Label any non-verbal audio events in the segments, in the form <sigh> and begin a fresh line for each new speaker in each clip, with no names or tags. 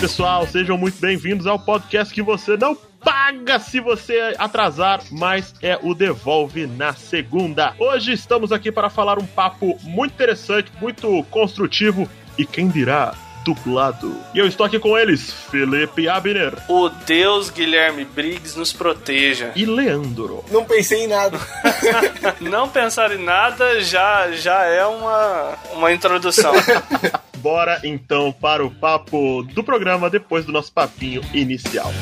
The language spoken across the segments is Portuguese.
Pessoal. Sejam muito bem-vindos ao podcast que você não paga se você atrasar, mas é o Devolve na segunda. Hoje estamos aqui para falar um papo muito interessante, muito construtivo e quem dirá dublado. E eu estou aqui com eles, Felipe Abner.
O Deus Guilherme Briggs nos proteja.
E Leandro.
Não pensei em nada. <laughs>
Não pensar em nada já, já é uma, uma introdução. <laughs>
Bora então para o papo do programa depois do nosso papinho inicial.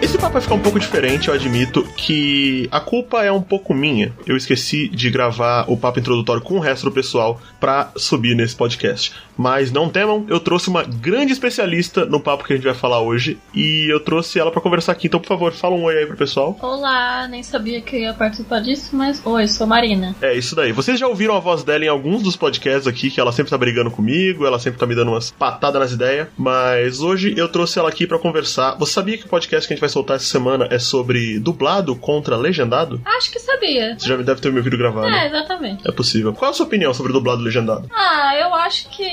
Esse papo vai ficar um pouco diferente, eu admito que a culpa é um pouco minha. Eu esqueci de gravar o papo introdutório com o resto do pessoal para subir nesse podcast. Mas não temam, eu trouxe uma grande especialista no papo que a gente vai falar hoje e eu trouxe ela para conversar aqui. Então, por favor, fala um oi aí pro pessoal.
Olá, nem sabia que eu ia participar disso, mas oi, sou Marina.
É isso daí. Vocês já ouviram a voz dela em alguns dos podcasts aqui, que ela sempre tá brigando comigo, ela sempre tá me dando umas patadas nas ideias, mas hoje eu trouxe ela aqui para conversar. Você sabia que o podcast que a gente vai soltar essa semana é sobre dublado contra legendado?
Acho que sabia.
Você já deve ter me ouvido gravar,
É,
né?
exatamente.
É possível. Qual a sua opinião sobre dublado e legendado?
Ah, eu acho que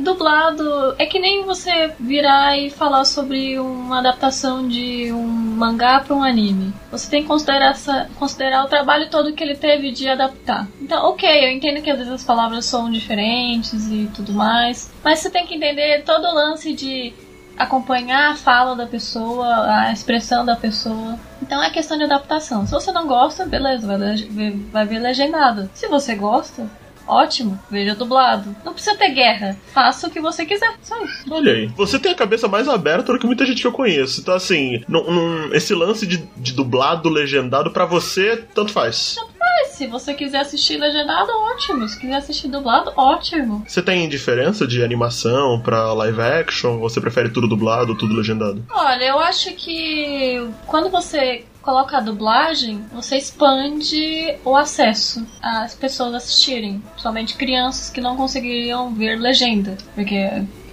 dublado é que nem você virar e falar sobre uma adaptação de um mangá para um anime. Você tem que considerar, essa- considerar o trabalho todo que ele teve de adaptar. Então, ok, eu entendo que às vezes as palavras são diferentes e tudo mais, mas você tem que entender todo o lance de acompanhar a fala da pessoa, a expressão da pessoa. Então é questão de adaptação. Se você não gosta, beleza, vai, vai ver legendado. Se você gosta, ótimo, veja dublado. Não precisa ter guerra. Faça o que você quiser. Só isso.
Olha aí. Você tem a cabeça mais aberta do que muita gente que eu conheço. Então, assim, não- não- esse lance de, de dublado, legendado, pra você, tanto faz.
Mas se você quiser assistir legendado, ótimo. Se quiser assistir dublado, ótimo.
Você tem diferença de animação pra live action? Ou você prefere tudo dublado ou tudo legendado?
Olha, eu acho que quando você coloca a dublagem, você expande o acesso às pessoas assistirem, principalmente crianças que não conseguiriam ver legenda, porque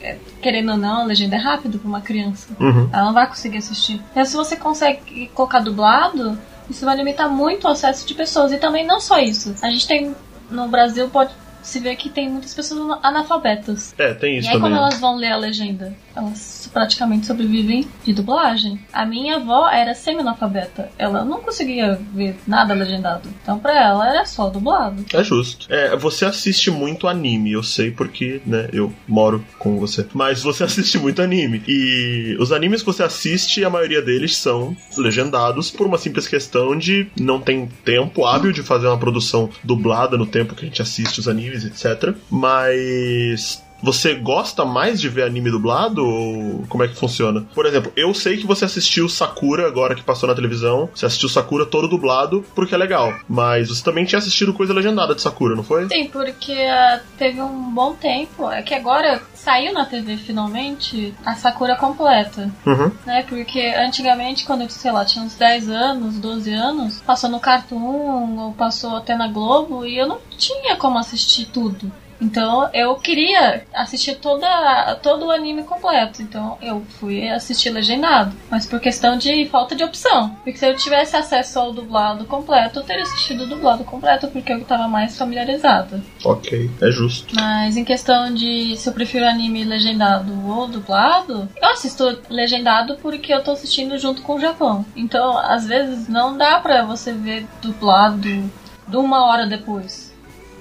é, querendo ou não, a legenda é rápido para uma criança.
Uhum.
Ela não vai conseguir assistir. Então, se você consegue colocar dublado, isso vai limitar muito o acesso de pessoas. E também não só isso. A gente tem no Brasil pode se ver que tem muitas pessoas analfabetas.
É, tem
E
isso
aí,
também.
como
né?
elas vão ler a legenda? Elas praticamente sobrevivem de dublagem. A minha avó era semi-analfabeta. Ela não conseguia ver nada legendado. Então, pra ela, era só dublado.
É justo. É, você assiste muito anime, eu sei porque, né, eu moro com você. Mas você <laughs> assiste muito anime. E os animes que você assiste, a maioria deles são legendados por uma simples questão de não tem tempo hábil de fazer uma produção dublada no tempo que a gente assiste os animes, etc. Mas você gosta mais de ver anime dublado ou como é que funciona? Por exemplo, eu sei que você assistiu Sakura agora que passou na televisão. Você assistiu Sakura todo dublado porque é legal. Mas você também tinha assistido coisa legendada de Sakura, não foi?
Sim, porque ah, teve um bom tempo. É que agora saiu na TV finalmente a Sakura completa.
Uhum.
né? Porque antigamente, quando eu, sei lá, tinha uns 10 anos, 12 anos, passou no Cartoon ou passou até na Globo e eu não tinha como assistir tudo. Então eu queria assistir toda, todo o anime completo. Então eu fui assistir legendado. Mas por questão de falta de opção. Porque se eu tivesse acesso ao dublado completo, eu teria assistido o dublado completo, porque eu estava mais familiarizada.
Ok, é justo.
Mas em questão de se eu prefiro anime legendado ou dublado, eu assisto legendado porque eu tô assistindo junto com o Japão. Então, às vezes, não dá pra você ver dublado de uma hora depois.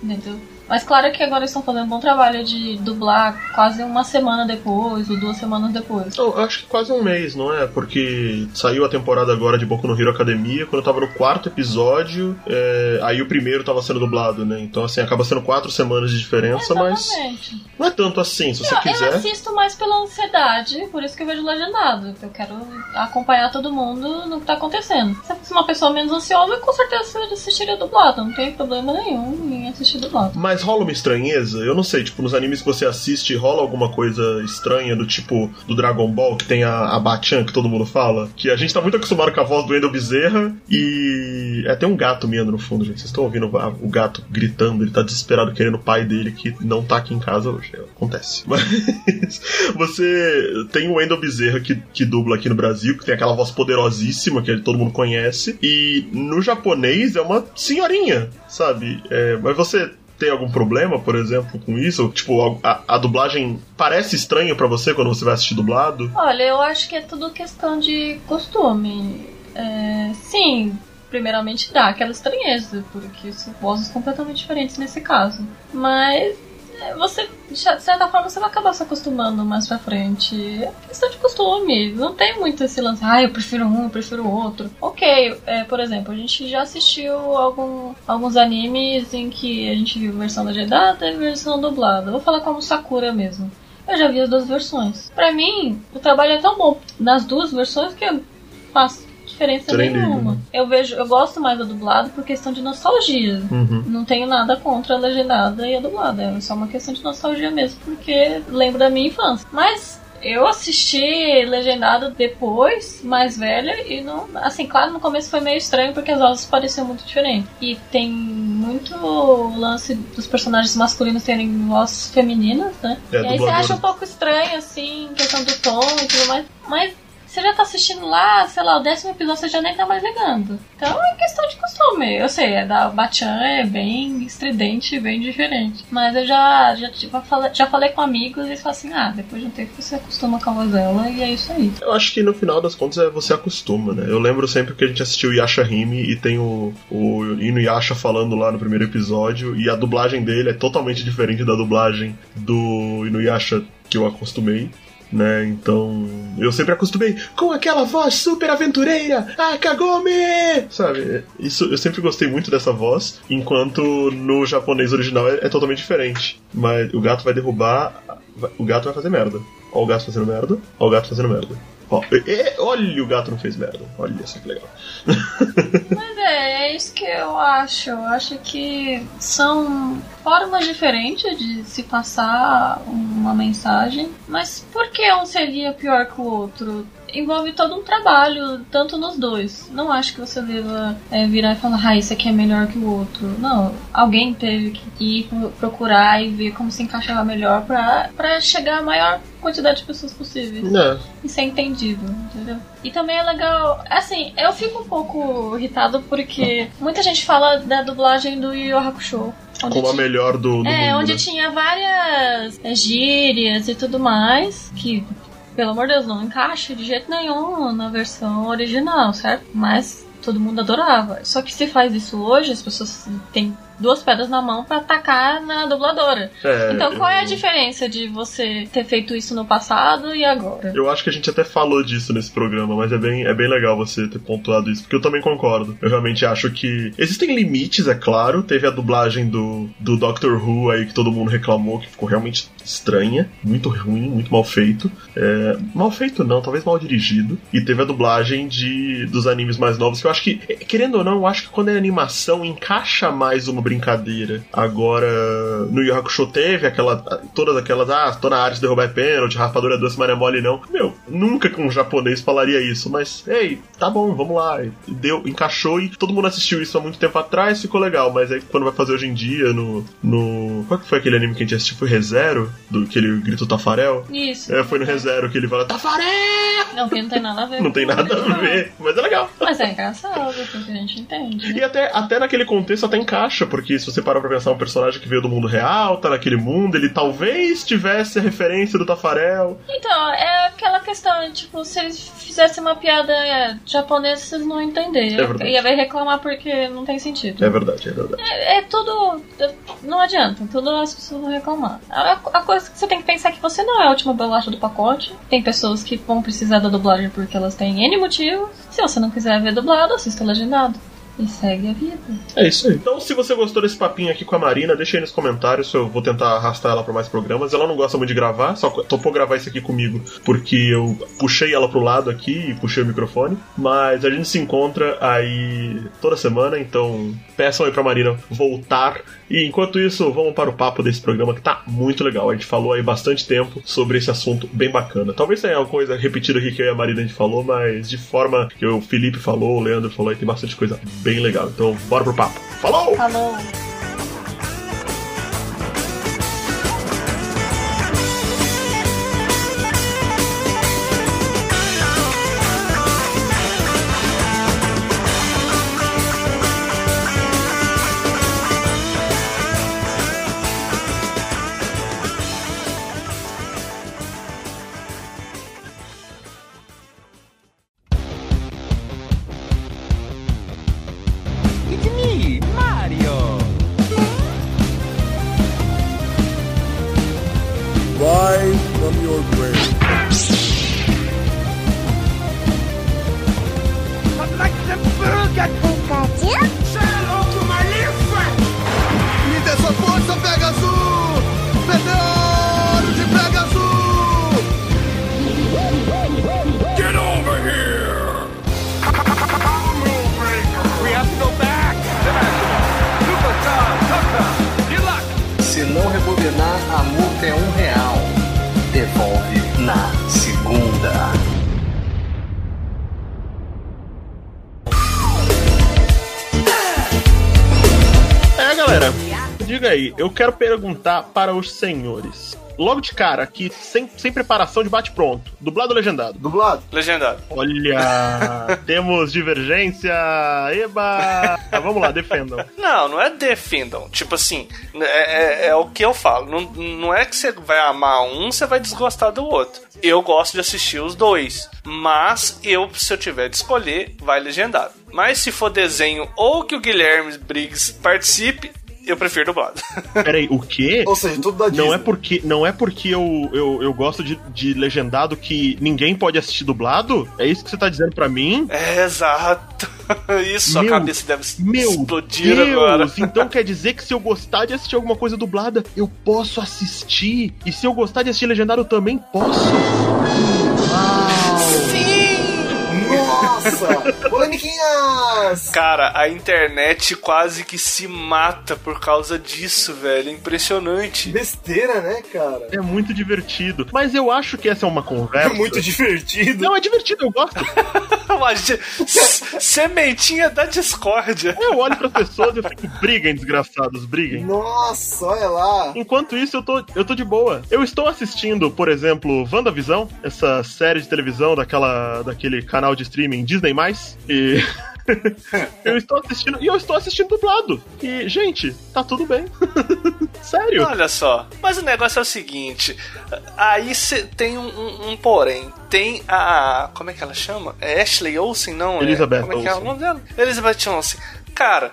Entendeu? Mas claro que agora eles estão fazendo um bom trabalho de dublar quase uma semana depois ou duas semanas depois.
Eu acho que quase um mês, não é? Porque saiu a temporada agora de Boku no Hero Academia, quando eu tava no quarto episódio, é, aí o primeiro tava sendo dublado, né? Então, assim, acaba sendo quatro semanas de diferença, mas
Exatamente.
não é tanto assim, se você
Não, eu
quiser.
assisto mais pela ansiedade, por isso que eu vejo legendado. Eu quero acompanhar todo mundo no que tá acontecendo. Se eu fosse uma pessoa menos ansiosa, com certeza eu assistiria dublado. Não tem problema nenhum em assistir dublado.
Mas rola uma estranheza? Eu não sei, tipo, nos animes que você assiste, rola alguma coisa estranha do tipo do Dragon Ball, que tem a, a Bachan, que todo mundo fala? Que a gente tá muito acostumado com a voz do Wendel Bezerra e. É, tem um gato miando no fundo, gente. Vocês estão ouvindo o gato gritando, ele tá desesperado querendo o pai dele que não tá aqui em casa hoje. Acontece. <laughs> Mas você tem o Wendel Bezerra que, que dubla aqui no Brasil, que tem aquela voz poderosíssima que todo mundo conhece, e no japonês é uma senhorinha, sabe? É, mas você tem algum problema, por exemplo, com isso? Tipo, a, a dublagem parece estranha para você quando você vai assistir dublado?
Olha, eu acho que é tudo questão de costume. É, sim, primeiramente dá aquela estranheza, porque são vozes completamente diferentes nesse caso. Mas você, de certa forma, você vai acabar se acostumando mais pra frente. É questão de costume. Não tem muito esse lance, ah, eu prefiro um, eu prefiro o outro. Ok, é, por exemplo, a gente já assistiu algum, alguns animes em que a gente viu versão legendada e versão dublada. Vou falar como Sakura mesmo. Eu já vi as duas versões. Pra mim, o trabalho é tão bom nas duas versões que eu faço diferença
Trem
nenhuma.
liga.
Eu vejo, eu gosto mais da dublada por questão de nostalgia.
Uhum.
Não tenho nada contra a legendada e a dublada. É só uma questão de nostalgia mesmo, porque lembro da minha infância. Mas eu assisti legendado depois, mais velha, e não. Assim, claro, no começo foi meio estranho porque as vozes pareciam muito diferentes. E tem muito lance dos personagens masculinos terem vozes femininas, né?
É,
e aí você acha um pouco estranho, assim, questão do tom e tudo mais. Mas você já tá assistindo lá, sei lá, o décimo episódio você já nem tá mais ligando. Então é questão de costume. Eu sei, é da Bachan é bem estridente, bem diferente. Mas eu já, já, tipo, já falei com amigos e eles falam assim: ah, depois de um tempo você acostuma com a voz dela e é isso aí.
Eu acho que no final das contas é você acostuma, né? Eu lembro sempre que a gente assistiu Yasha Hime e tem o, o Inuyasha falando lá no primeiro episódio e a dublagem dele é totalmente diferente da dublagem do Inuyasha que eu acostumei. Né, então eu sempre acostumei com aquela voz super aventureira, ah, Kagome! Sabe, isso eu sempre gostei muito dessa voz, enquanto no japonês original é, é totalmente diferente. Mas o gato vai derrubar, o gato vai fazer merda. Ó o gato fazendo merda, ó o gato fazendo merda. Ó, e- e- olha, o gato não fez merda. Olha só que legal. <laughs>
Mas é, é isso que eu acho. Eu acho que são formas diferentes de se passar uma mensagem. Mas por que um seria pior que o outro? Envolve todo um trabalho, tanto nos dois. Não acho que você deva é, virar e falar, ah, esse aqui é melhor que o outro. Não, alguém teve que ir pro- procurar e ver como se encaixava melhor pra, pra chegar a maior quantidade de pessoas possíveis
É,
isso é entendível, entendeu? E também é legal, assim, eu fico um pouco irritado porque muita gente fala da dublagem do Yu Hakusho.
como a
ti-
melhor do, do
É,
mundo.
onde
né?
tinha várias é, gírias e tudo mais, que, pelo amor de Deus, não encaixa de jeito nenhum na versão original, certo? Mas todo mundo adorava. Só que se faz isso hoje, as pessoas têm duas pedras na mão pra atacar na dubladora.
É,
Então qual é a
eu-
diferença de você ter feito isso no passado e agora?
Eu acho que a gente até falou disso nesse programa, mas é bem, é bem legal você ter pontuado isso, porque eu também concordo. Eu realmente acho que existem limites, é claro. Teve a dublagem do, do Doctor Who aí que todo mundo reclamou, que ficou realmente estranha, muito ruim, muito mal feito. É, mal feito não, talvez mal dirigido. E teve a dublagem de dos animes mais novos, que eu acho que, querendo ou não, eu acho que quando é animação encaixa mais uma brincadeira. Agora, no Yu Hakusho teve aquela, todas aquelas, ah, tô na área de derrubar é pênalti, raspadura doce, mas não é mole não. Meu, nunca que um japonês falaria isso, mas, ei, tá bom, vamos lá. Deu, encaixou e todo mundo assistiu isso há muito tempo atrás, ficou legal, mas aí quando vai fazer hoje em dia no. no qual que foi aquele anime que a gente assistiu? Foi ReZero? Do que ele grita Tafarel?
Isso.
É, foi no ReZero que ele fala Tafarel!
Não, que não tem nada a ver.
Não tem nada a ver, mas é legal.
Mas é engraçado, porque a gente entende. né?
E até, até naquele contexto até encaixa, porque se você parar pra pensar um personagem que veio do mundo real, tá naquele mundo, ele talvez tivesse a referência do Tafarel.
Então, é aquela questão, tipo, se eles fizessem uma piada é, japonesa, vocês não entenderiam.
É verdade.
Ia reclamar porque não tem sentido.
É verdade, é verdade.
É, é tudo. Não adianta, tudo as pessoas vão reclamar. A, a coisa que você tem que pensar é que você não é a última bolacha do pacote. Tem pessoas que vão precisar da dublagem porque elas têm N motivos. Se você não quiser ver dublado, assista legendado. E segue a vida.
É isso aí. Então, se você gostou desse papinho aqui com a Marina, deixa aí nos comentários. Eu vou tentar arrastar ela pra mais programas. Ela não gosta muito de gravar, só topou gravar isso aqui comigo porque eu puxei ela pro lado aqui e puxei o microfone. Mas a gente se encontra aí toda semana, então peçam aí pra Marina voltar. E enquanto isso, vamos para o papo desse programa que tá muito legal. A gente falou aí bastante tempo sobre esse assunto bem bacana. Talvez tenha alguma coisa repetida aqui que eu e a Marina a gente falou, mas de forma que o Felipe falou, o Leandro falou, aí tem bastante coisa bem legal. Então, bora pro papo. Falou!
Falou!
Me,
Mario! Rise from your
grave. The! Rebobinar, a multa é um real. Devolve na segunda.
É, galera, diga aí, eu quero perguntar para os senhores. Logo de cara, aqui, sem, sem preparação de bate-pronto. Dublado ou legendado?
Dublado.
Legendado.
Olha, <laughs> temos divergência. Eba! Tá, vamos lá, defendam.
Não, não é defendam. Tipo assim, é, é- é o que eu falo. Não, não é que você vai amar um, você vai desgostar do outro. Eu gosto de assistir os dois. Mas eu, se eu tiver de escolher, vai legendado. Mas se for desenho ou que o Guilherme Briggs participe, eu prefiro dublado. <laughs>
Peraí, o quê?
Ou seja, tudo da Disney.
Não é porque, não é porque eu, eu, eu gosto de, de legendado que ninguém pode assistir dublado? É isso que você tá dizendo pra mim?
É, exato. <laughs> Isso,
Meu-
a cabeça deve
Meu
explodir
Deus!
agora. <laughs>
Então quer dizer que se eu gostar de assistir alguma coisa dublada, eu posso assistir? E se eu gostar de assistir legendado, eu também posso?
Nossa! Polemiquinhas!
Cara, a internet quase que se mata por causa disso, velho. Impressionante.
Besteira, né, cara?
É muito divertido. Mas eu acho que essa é uma
É
conversa.
muito divertido.
Não, é divertido, eu gosto. <laughs>
Sementinha da discórdia.
Eu olho pras pessoas e eu fico, briguem, desgraçados, briguem.
Nossa, olha lá.
Enquanto isso, eu tô, eu tô de boa. Eu estou assistindo, por exemplo, WandaVisão, essa série de televisão daquela, daquele canal de streaming Disney+. E... <laughs> eu estou assistindo, e eu estou assistindo dublado. E, gente, tá tudo bem. <laughs> Sério.
Olha só. Mas o negócio é o seguinte: aí você tem um, um- um porém. Tem a. Como é que ela chama? É Ashley Olsen, não?
Elizabeth
é? Como é que é o nome dela? Elizabeth Olsen. Cara.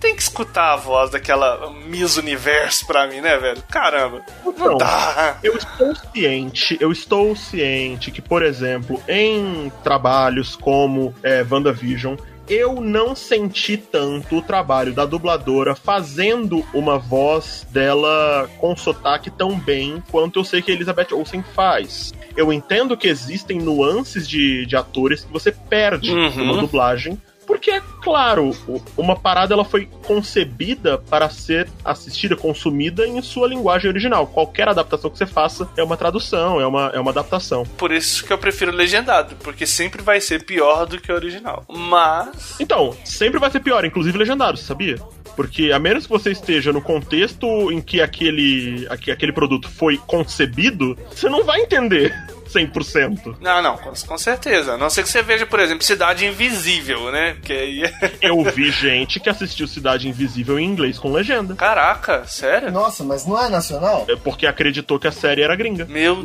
Tem que escutar a voz daquela Miss Universo pra mim, né, velho? Caramba. Não
Então,
dá.
Eu estou ciente, eu estou ciente que, por exemplo, em trabalhos como é, WandaVision, eu não senti tanto o trabalho da dubladora fazendo uma voz dela com sotaque tão bem quanto eu sei que Elizabeth Olsen faz. Eu entendo que existem nuances de, de atores que você perde
Uhum.
numa dublagem. Porque, é claro, uma parada ela foi concebida para ser assistida, consumida em sua linguagem original. Qualquer adaptação que você faça é uma tradução, é uma, é uma adaptação.
Por isso que eu prefiro legendado, porque sempre vai ser pior do que o original. Mas.
Então, sempre vai ser pior, inclusive legendado, você sabia? Porque a menos que você esteja no contexto em que aquele, aquele produto foi concebido, você não vai entender 100%.
Não, não, com, com certeza. A não ser que você veja, por exemplo, Cidade Invisível, né? Que aí. <laughs>
Eu vi gente que assistiu Cidade Invisível em inglês com legenda.
Caraca, sério?
Nossa, mas não é nacional?
É Porque acreditou que a série era gringa.
Meu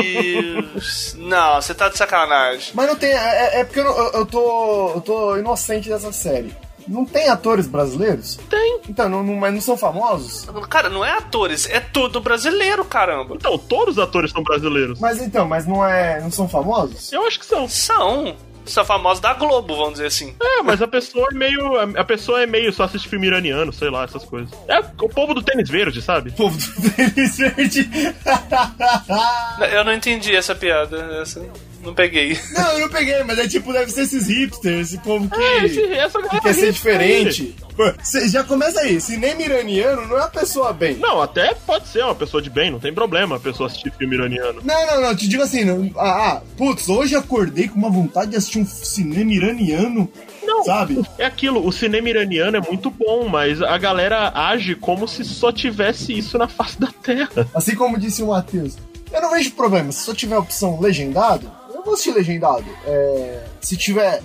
Deus! Não, você tá de sacanagem.
Mas não tem. É, é porque eu, eu, eu tô. Eu tô inocente dessa série. Não tem atores brasileiros?
Tem.
Então, não, não- mas não são famosos?
Cara, não é atores, é tudo brasileiro, caramba.
Então, todos os atores são brasileiros.
Mas então, mas não é. não são famosos?
Eu acho que são.
São. São famosos da Globo, vamos dizer assim.
É, mas a pessoa é meio. A pessoa é meio só assiste filme iraniano, sei lá, essas coisas. É o povo do tênis verde, sabe?
Povo do <laughs> tênis verde.
Eu não entendi essa piada. Essa não peguei.
não, eu não peguei, mas é tipo, deve ser esses hipsters, esse povo que.
É, esse, essa
que quer ser
aí.
diferente. Cê já começa aí, cinema iraniano não é uma pessoa bem.
Não, até pode ser uma pessoa de bem, não tem problema a pessoa assistir filme iraniano.
Não, não, não, te digo assim, não, ah, ah, putz, hoje acordei com uma vontade de assistir um cinema iraniano,
Não.
sabe?
É aquilo, o cinema iraniano é muito bom, mas a galera age como se só tivesse isso na face da Terra.
Assim como disse o Matheus. Eu não vejo problema, se só tiver a opção legendado, vou assistir legendado. É, se tiver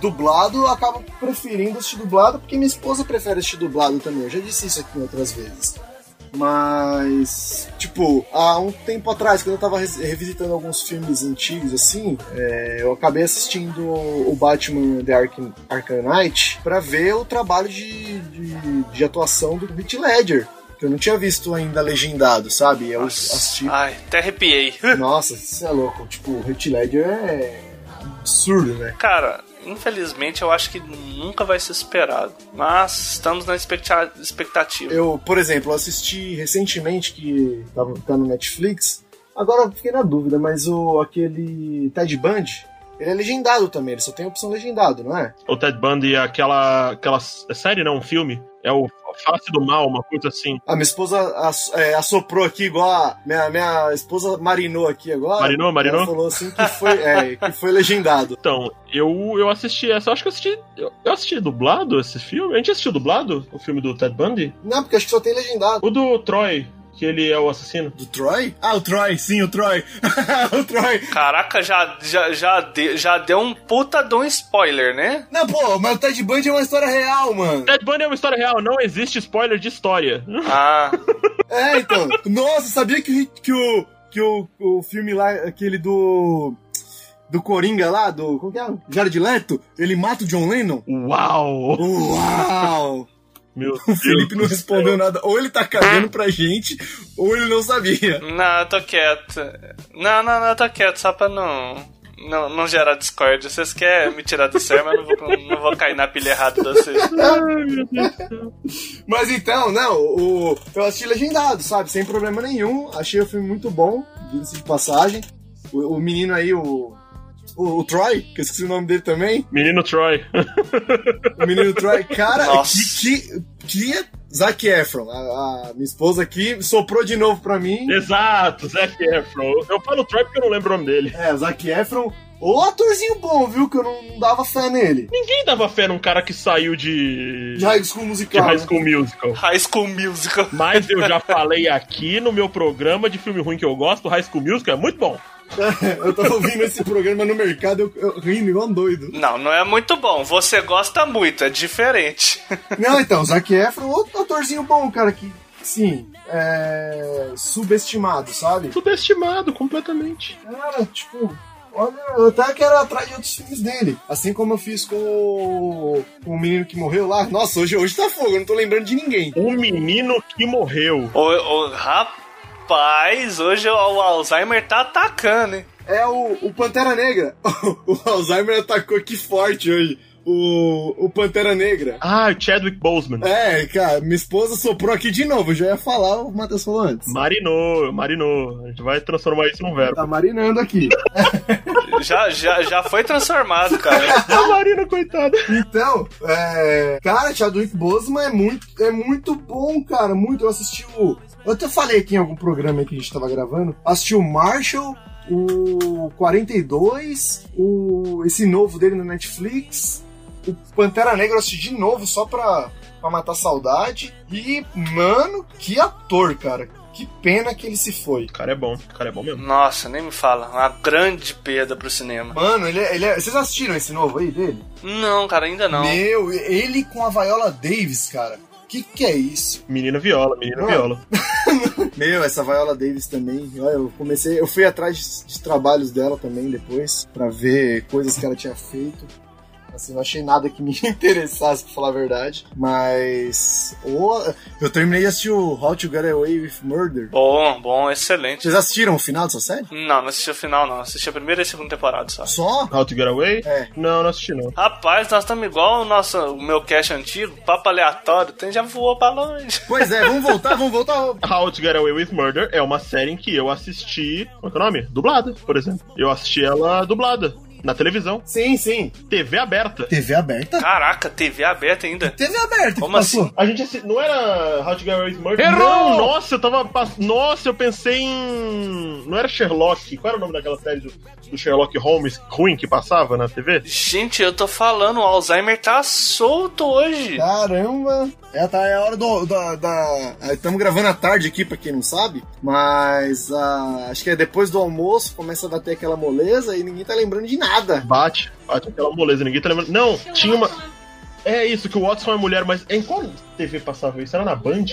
dublado, eu acabo preferindo assistir dublado, porque minha esposa prefere assistir dublado também. Eu já disse isso aqui outras vezes. Mas, tipo, há um tempo atrás, quando eu tava revisitando alguns filmes antigos, assim, é, eu acabei assistindo o Batman The Arkham, Arkham Knight pra ver o trabalho de, de, de atuação do Heath Ledger. Que eu não tinha visto ainda legendado, sabe? Eu
Nossa.
assisti.
Ai, até arrepiei. <laughs>
Nossa, isso é louco. Tipo, o Heath Ledger é absurdo, né?
Cara, infelizmente eu acho que nunca vai ser superado. Mas estamos na expecta- expectativa.
Eu, por exemplo, assisti recentemente que tava, tá no Netflix. Agora eu fiquei na dúvida, mas o aquele Ted Bundy, ele é legendado também, ele só tem a opção legendado, não é?
O Ted Bundy, aquela, aquela é série, não, um filme. É o Face do Mal, uma coisa assim.
A minha esposa é, assoprou aqui igual a. Minha, minha esposa marinou aqui agora.
Marinou, marinou?
Ela falou assim que foi, é, que foi legendado.
Então, eu, eu assisti essa, eu acho que eu assisti. Eu, eu assisti dublado esse filme. A gente assistiu dublado o filme do Ted Bundy?
Não, porque acho que só tem legendado.
O do Troy, que ele é o assassino.
Do Troy? Ah, o Troy, sim, o Troy. <laughs> o Troy.
Caraca, já, já, já, de- já deu um puta de um spoiler, né?
Não, pô, mas o Ted Bundy é uma história real, mano.
Ted Bundy é uma história real, não existe spoiler de história. <laughs>
Ah,
É, então. Nossa, sabia que, o- que, o, que o, o filme lá, aquele do. Do Coringa lá, do. Como que é? Jared Leto, ele mata o John Lennon?
Uau!
Uau!
Meu <laughs>
O Felipe não
Deus
respondeu
céu.
nada. Ou ele tá cagando pra gente, ou ele não sabia.
não, eu tô quieto. Não, não, não, eu tô quieto, só pra não, não, não gerar discórdia. Vocês querem me tirar do sério, mas eu não vou, não vou cair na pilha errada de vocês. <laughs>
Mas então, não, o, eu assisti legendado, sabe? Sem problema nenhum. Achei o filme muito bom, diga-se de passagem. O, o menino aí, o, o. o Troy, que eu esqueci o nome dele também.
Menino Troy.
O menino Troy. Cara, <laughs>
Nossa.
que, que, que Zac Efron. A, a minha esposa aqui soprou de novo pra mim.
Exato, Zac Efron. Eu falo Troy porque eu não lembro o nome dele.
É, Zac Efron. O atorzinho bom, viu? Que eu não dava fé nele.
Ninguém dava fé num cara que saiu de.
De High School
de
Musical.
High
né?
School Musical.
High School Musical.
Mas eu já <laughs> falei aqui no meu programa de filme ruim que eu gosto, High School Musical é muito bom. <laughs>
eu tava ouvindo esse programa no mercado, eu, eu rindo igual um doido.
Não, não é muito bom. Você gosta muito, é diferente. <laughs>
Não, então, Zac Efron, outro atorzinho bom, cara, que, sim, é. subestimado, sabe?
Subestimado completamente.
Cara, tipo, olha, eu até quero atrás de outros filmes dele. Assim como eu fiz com o, com o menino que morreu lá. Nossa, hoje, hoje tá fogo, eu não tô lembrando de ninguém.
O menino que morreu.
O, o, rapaz, hoje o, Alzheimer tá atacando, hein?
É o, o Pantera Negra. <laughs> o Alzheimer atacou aqui forte hoje. O, o Pantera Negra.
Ah, o Chadwick Boseman.
É, cara, minha esposa soprou aqui de novo. Eu já ia falar, o Matheus falou antes.
Marinou, marinou. A gente vai transformar isso num verbo.
Tá marinando aqui. <laughs>
Já, já, já foi transformado, cara. <laughs>
A Marina, coitada.
Então, é... Cara, Chadwick Boseman é muito, é muito bom, cara. Muito. Eu assisti o... Eu até falei aqui em algum programa que a gente tava gravando. Assisti o Marshall, o 42, o... esse novo dele na Netflix. O Pantera Negra eu assisti de novo só pra, pra matar saudade. E, mano, que ator, cara. Que pena que ele se foi.
O cara é bom, o cara é bom mesmo.
Nossa, nem me fala. Uma grande perda pro cinema.
Mano, ele é, ele é... Vocês assistiram esse novo aí dele?
Não, cara, ainda não.
Meu, ele com a Viola Davis, cara. Que que é isso?
Menina viola, menina
Ah.
viola. <laughs>
Meu, essa Viola Davis também. Olha, eu comecei, eu fui atrás de, de trabalhos dela também depois pra ver coisas que ela tinha feito. Assim, não achei nada que me <laughs> interessasse, pra falar a verdade. Mas. o- eu terminei de assistir o How to Get Away with Murder.
Bom, bom, excelente.
Vocês assistiram o final dessa série?
Não, não assisti o final, não. Assisti a primeira e a segunda temporada só.
Só?
How to Get Away?
É.
Não, não assisti não.
Rapaz, nós estamos igual o, nosso, o meu cast antigo, papo aleatório. Tem já voou pra longe.
Pois é, vamos voltar, vamos voltar. <laughs>
How to Get Away with Murder é uma série em que eu assisti. Qual que é o nome? Dublada, por exemplo. Eu assisti ela dublada. Na televisão.
Sim, sim.
TV aberta.
TV aberta?
Caraca, TV aberta ainda.
TV aberta.
Como assim?
A gente assi... Não era How to Get Away with Murder?
Errou!
Não, nossa, eu tava. pass- Nossa, eu pensei em. Não era Sherlock. Qual era o nome daquela série do, do Sherlock Holmes ruim que passava na TV?
Gente, eu tô falando, o Alzheimer tá solto hoje.
Caramba! É, tá, é a hora do. da. da- Estamos gravando à tarde aqui, pra quem não sabe. Mas ah, acho que é depois do almoço, começa a bater aquela moleza e ninguém tá lembrando de nada.
Bate, bate aquela moleza, ninguém tá lembrando. Não, tinha uma. É isso, que o Watson é mulher, mas em qual TV passava isso? Era na Band?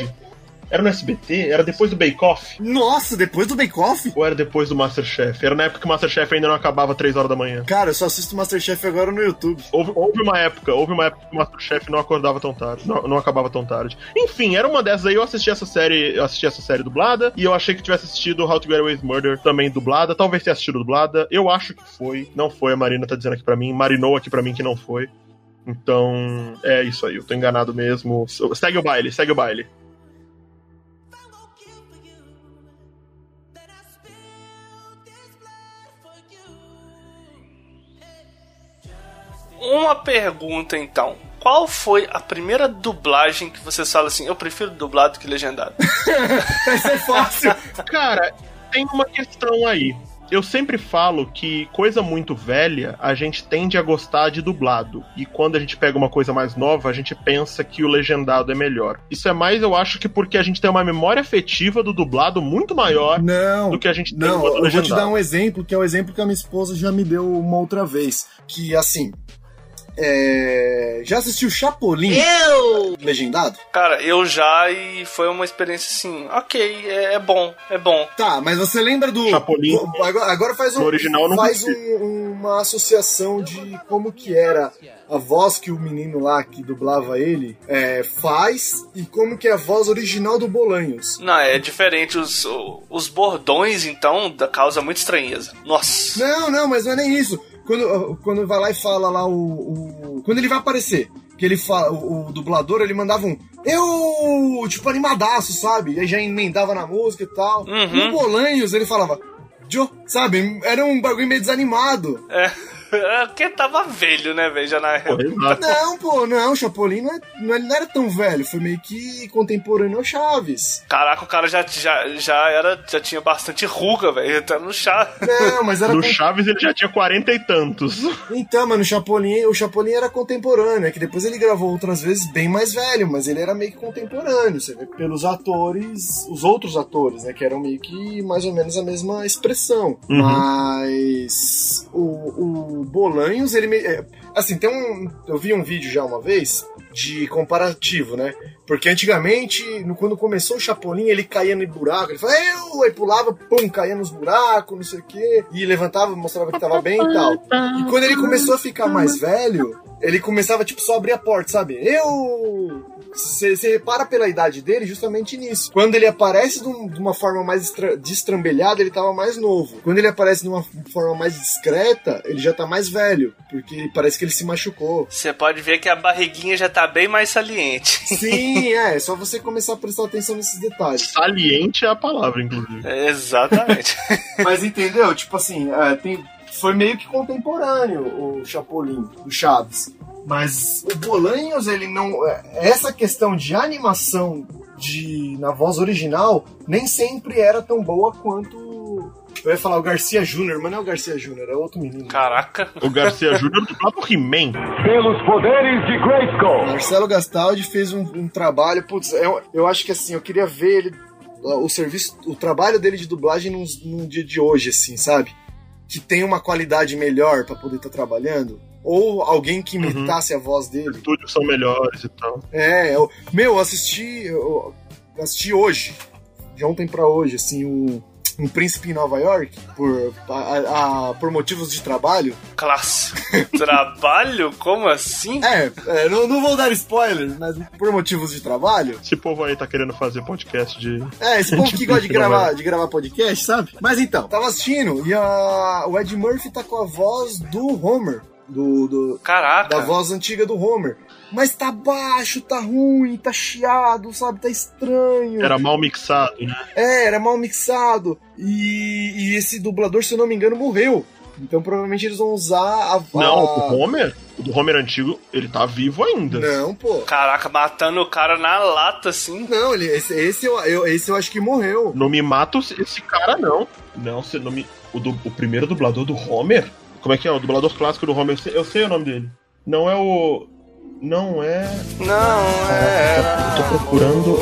Era no SBT? Era depois do Bake Off?
Nossa, depois do Bake Off?
Ou era depois do Masterchef? Era na época que o Masterchef ainda não acabava 3 horas da manhã.
Cara, eu só assisto Masterchef agora no YouTube.
Houve, houve uma época, houve uma época que o Masterchef não acordava tão tarde, não, não acabava tão tarde. Enfim, era uma dessas aí, eu assisti essa série, eu assisti essa série dublada, e eu achei que tivesse assistido How to Get Away with Murder também dublada, talvez tenha assistido dublada, eu acho que foi, não foi, a Marina tá dizendo aqui pra mim, marinou aqui pra mim que não foi. Então, é isso aí, eu tô enganado mesmo. Segue o baile, segue o baile.
Uma pergunta então. Qual foi a primeira dublagem que você fala assim, eu prefiro dublado que legendado? <laughs>
Vai ser fácil.
Cara, tem uma questão aí. Eu sempre falo que coisa muito velha a gente tende a gostar de dublado. E quando a gente pega uma coisa mais nova, a gente pensa que o legendado é melhor. Isso é mais, eu acho, que porque a gente tem uma memória afetiva do dublado muito maior
Não,
do que a gente tem
não,
do
eu vou te
legendado.
dar um exemplo, que é o exemplo que a minha esposa já me deu uma outra vez. Que, assim, é... já assistiu Chapolin? Eu! Legendado?
Cara, eu já e foi uma experiência assim, ok, é, é bom, é bom.
Tá, mas você lembra do...
Chapolin.
Agora, agora faz, um,
original
faz um- uma associação de como que era a voz que o menino lá que dublava ele é, faz e como que é a voz original do Bolanhos.
Não, é diferente. Os, os bordões, então, da causa muito estranheza. Nossa.
Não, não, mas não é nem isso. Quando, quando vai lá e fala lá o, o- Quando ele vai aparecer, que ele fala, o, o dublador, ele mandava um. Eu! Tipo, animadaço, sabe? E aí já emendava na música e tal.
Uhum.
No Bolanhos, ele falava. Joe, sabe? Era um bagulho meio desanimado.
É. Porque tava velho, né, velho? Já na
exato.
Não, pô, não, o Chapolin não, é, não, ele não era tão velho, foi meio que contemporâneo ao Chaves.
Caraca, o cara já, já, já era. Já tinha bastante ruga, velho. Tá no chá.
Não, mas era.
No
con-
Chaves ele já tinha 40 e tantos.
Então, mas no Chapolin, o Chapolin era contemporâneo, é que depois ele gravou outras vezes bem mais velho, mas ele era meio que contemporâneo, você vê pelos atores, os outros atores, né, que eram meio que mais ou menos a mesma expressão.
Uhum.
Mas o, o Bolanhos, ele me, é, assim, tem um, eu vi um vídeo já uma vez de comparativo, né? Porque antigamente, quando começou o Chapolin, ele caía no buraco, ele falava, eu, aí pulava, pum, caía nos buracos, não sei o quê, e levantava, mostrava que tava bem e tal. E quando ele começou a ficar mais velho, ele começava, tipo, só abrir a porta, sabe? Eu. Você repara pela idade dele justamente nisso. Quando ele aparece de, um- de uma forma mais estra- destrambelhada, ele tava mais novo. Quando ele aparece de uma forma mais discreta, ele já tá mais velho. Porque parece que ele se machucou.
Você pode ver que a barriguinha já tá bem mais saliente. <laughs>
Sim, é. É só você começar a prestar atenção nesses detalhes.
Saliente é a palavra, inclusive.
É, Exatamente. <laughs>
Mas entendeu? Tipo assim, é, tem, foi meio que contemporâneo o Chapolin, o Chaves. Mas o Bolanhos, ele não. é, Essa questão de animação de, na voz original nem sempre era tão boa quanto. Eu ia falar o Garcia Júnior, mas não é o Garcia Júnior, é outro menino.
Caraca.
O Garcia Júnior do próprio He-Man.
Pelos poderes de Grayskull.
Marcelo Gastaldi fez um, um trabalho, putz, eu, eu acho que assim, eu queria ver ele, o serviço, o trabalho dele de dublagem num, num dia de hoje, assim, sabe? Que tem uma qualidade melhor pra poder estar trabalhando. Ou alguém que imitasse a voz dele.
Estúdios são melhores e tal.
É, eu, meu, eu assisti, eu assisti hoje, de ontem pra hoje, assim, o um príncipe em Nova York por, a- a- por motivos de trabalho.
Classe. <laughs> Trabalho? Como assim?
É, é, não, não vou dar spoilers, mas por motivos de trabalho.
Esse povo aí tá querendo fazer podcast de.
É, esse povo que <laughs> gosta de gravar, de gravar podcast, sabe? Mas então, tava assistindo e a, o Ed Murphy tá com a voz do Homer. Do, do-
Caraca.
da voz antiga do Homer. Mas tá baixo, tá ruim, tá chiado, sabe? Tá estranho.
Era mal mixado, né?
É, era mal mixado. E, e esse dublador, se eu não me engano, morreu. Então provavelmente eles vão usar a.
Não, o Homer, o do Homer antigo, ele tá vivo ainda.
Não, pô.
Caraca, matando o cara na lata, assim.
Não, ele, esse, esse, eu, eu- esse eu acho que morreu.
Não me mata esse cara, não. Não, você não me. O, du- o primeiro dublador do Homer? Como é que é? O dublador clássico do Homer, eu sei, eu sei o nome dele. Não é o. Não é.
Não, é.
Eu tô procurando.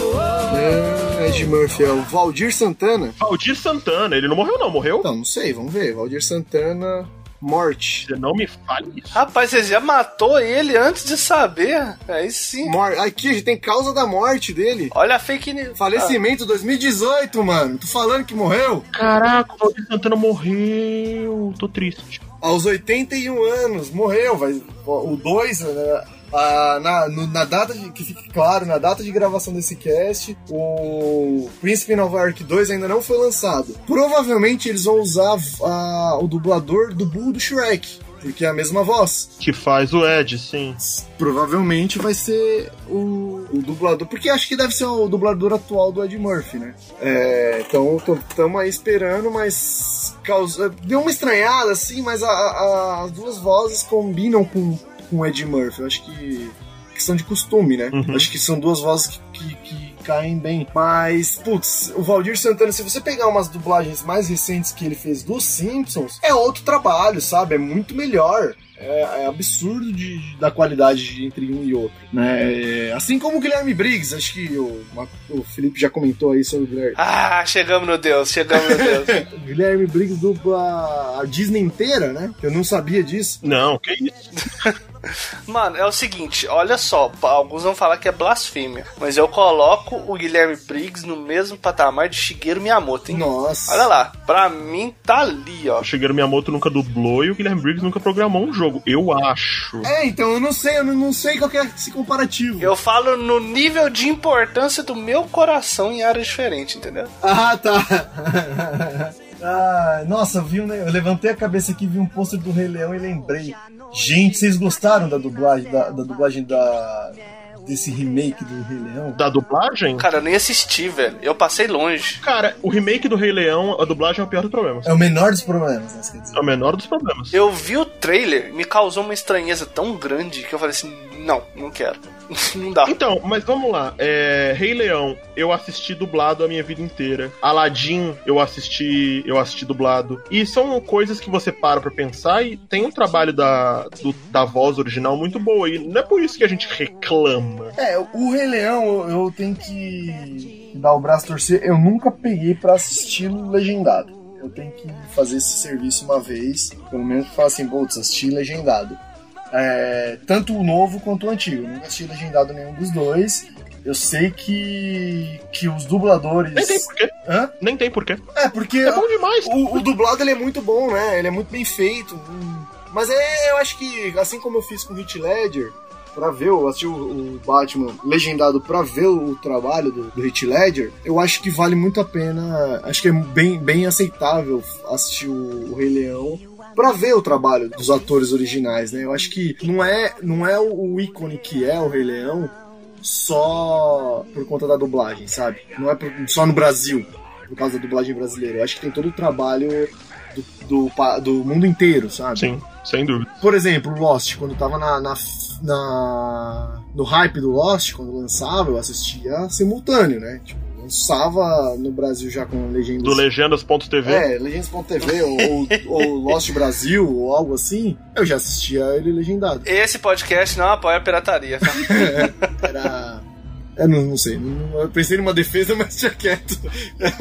É, Ed Murphy, é o Valdir Santana.
Valdir Santana, ele não morreu, não, morreu?
Não, não sei, vamos ver. Valdir Santana. Morte.
Você não me fale isso.
Rapaz, você já matou ele antes de saber? Aí sim.
Mor Aqui, a gente tem causa da morte dele.
Olha a fake news.
Falecimento 2018, mano. Tô falando que morreu
Caraca, o Valdir Santana morreu. Tô triste.
Aos 81 anos. Morreu, vai. O 2, né? Ah, na, no- na data de, que fique claro, na data de gravação desse cast, o Príncipe Nova York 2 ainda não foi lançado. Provavelmente eles vão usar ah, o dublador do Bull do Shrek, porque é a mesma voz.
Que faz o Ed, sim.
Provavelmente vai ser o, o dublador, porque acho que deve ser o dublador atual do Ed Murphy, né? É, então estamos aí esperando, mas causa, deu uma estranhada assim, mas a- a- as duas vozes combinam com, com o Ed Murphy. Eu acho que questão de costume, né?
Uhum.
Acho que são duas vozes que, que- que caem bem. Mas, putz, o Valdir Santana, se você pegar umas dublagens mais recentes que ele fez dos Simpsons, é outro trabalho, sabe? É muito melhor. É, é absurdo de, da qualidade entre um e outro, né? É, assim como o Guilherme Briggs, acho que o, o Felipe já comentou aí sobre o Guilherme.
Ah, chegamos no Deus, chegamos no Deus. <laughs>
O Guilherme Briggs dubla a Disney inteira, né? Eu não sabia disso.
Não, que isso. <laughs>
Mano, é o seguinte, olha só, alguns vão falar que é blasfêmia, mas eu coloco o Guilherme Briggs no mesmo patamar de Shigeru Miyamoto, hein?
Nossa.
Olha lá, pra mim tá ali, ó.
O Shigeru Miyamoto nunca dublou e o Guilherme Briggs nunca programou um jogo. Eu acho.
É, então eu não sei, eu não, sei qual que é esse comparativo.
Eu falo no nível de importância do meu coração em áreas diferentes, entendeu?
Ah, tá. <laughs> ah, nossa, eu, vi um, eu levantei a cabeça aqui, vi um pôster do Rei Leão e lembrei. Gente, vocês gostaram da dublagem da, da dublagem da desse remake do Rei Leão?
Da dublagem?
Cara, eu nem assisti, velho. Eu passei longe.
Cara, o remake do Rei Leão, a dublagem é o pior dos problemas.
É o menor dos problemas, né? Quer dizer.
É o menor dos problemas.
Eu vi o trailer, me causou uma estranheza tão grande que eu falei assim: não, não quero. <laughs> não dá.
Então, mas vamos lá. É, Rei Leão, eu assisti dublado a minha vida inteira. Aladdin, eu assisti, eu assisti dublado. E são coisas que você para pra pensar e tem um trabalho da, do- da voz original muito boa. E não é por isso que a gente reclama.
É, o Rei Leão eu, eu tenho que dar o braço torcer. Eu nunca peguei pra assistir legendado. Eu tenho que fazer esse serviço uma vez, pelo menos pra falar assim, putz, assistir legendado. É, tanto o novo quanto o antigo. Nunca assisti legendado nenhum dos dois. Eu sei que, que os dubladores.
Nem tem porquê.
Hã?
Nem tem porquê.
É, porque
É bom demais.
o, o dublado ele é muito bom, né? Ele é muito bem feito. Mas é, eu acho que, assim como eu fiz com o Hit Ledger, pra ver, eu assisti o, o Batman legendado pra ver o trabalho do, do Hit Ledger, eu acho que vale muito a pena. Acho que é bem, bem aceitável assistir o, o Rei Leão. Pra ver o trabalho dos atores originais, né? Eu acho que não é, não é o, ícone que é o Rei Leão só por conta da dublagem, sabe? Não é por- só no Brasil, por causa da dublagem brasileira. Eu acho que tem todo o trabalho do, do, do mundo inteiro, sabe?
Sim, sem dúvida.
Por exemplo, Lost, quando tava na, na, na- no hype do Lost, quando lançava, eu assistia simultâneo, né? Tipo, lançava no Brasil já com legendas.
Do Legendas.tv.
É, Legendas.tv ou, ou, ou Lost Brasil ou algo assim, eu já assistia ele legendado.
Esse podcast não apoia a pirataria. tá? <laughs>
Era. Eu não, não sei, eu pensei numa defesa, mas tinha quieto.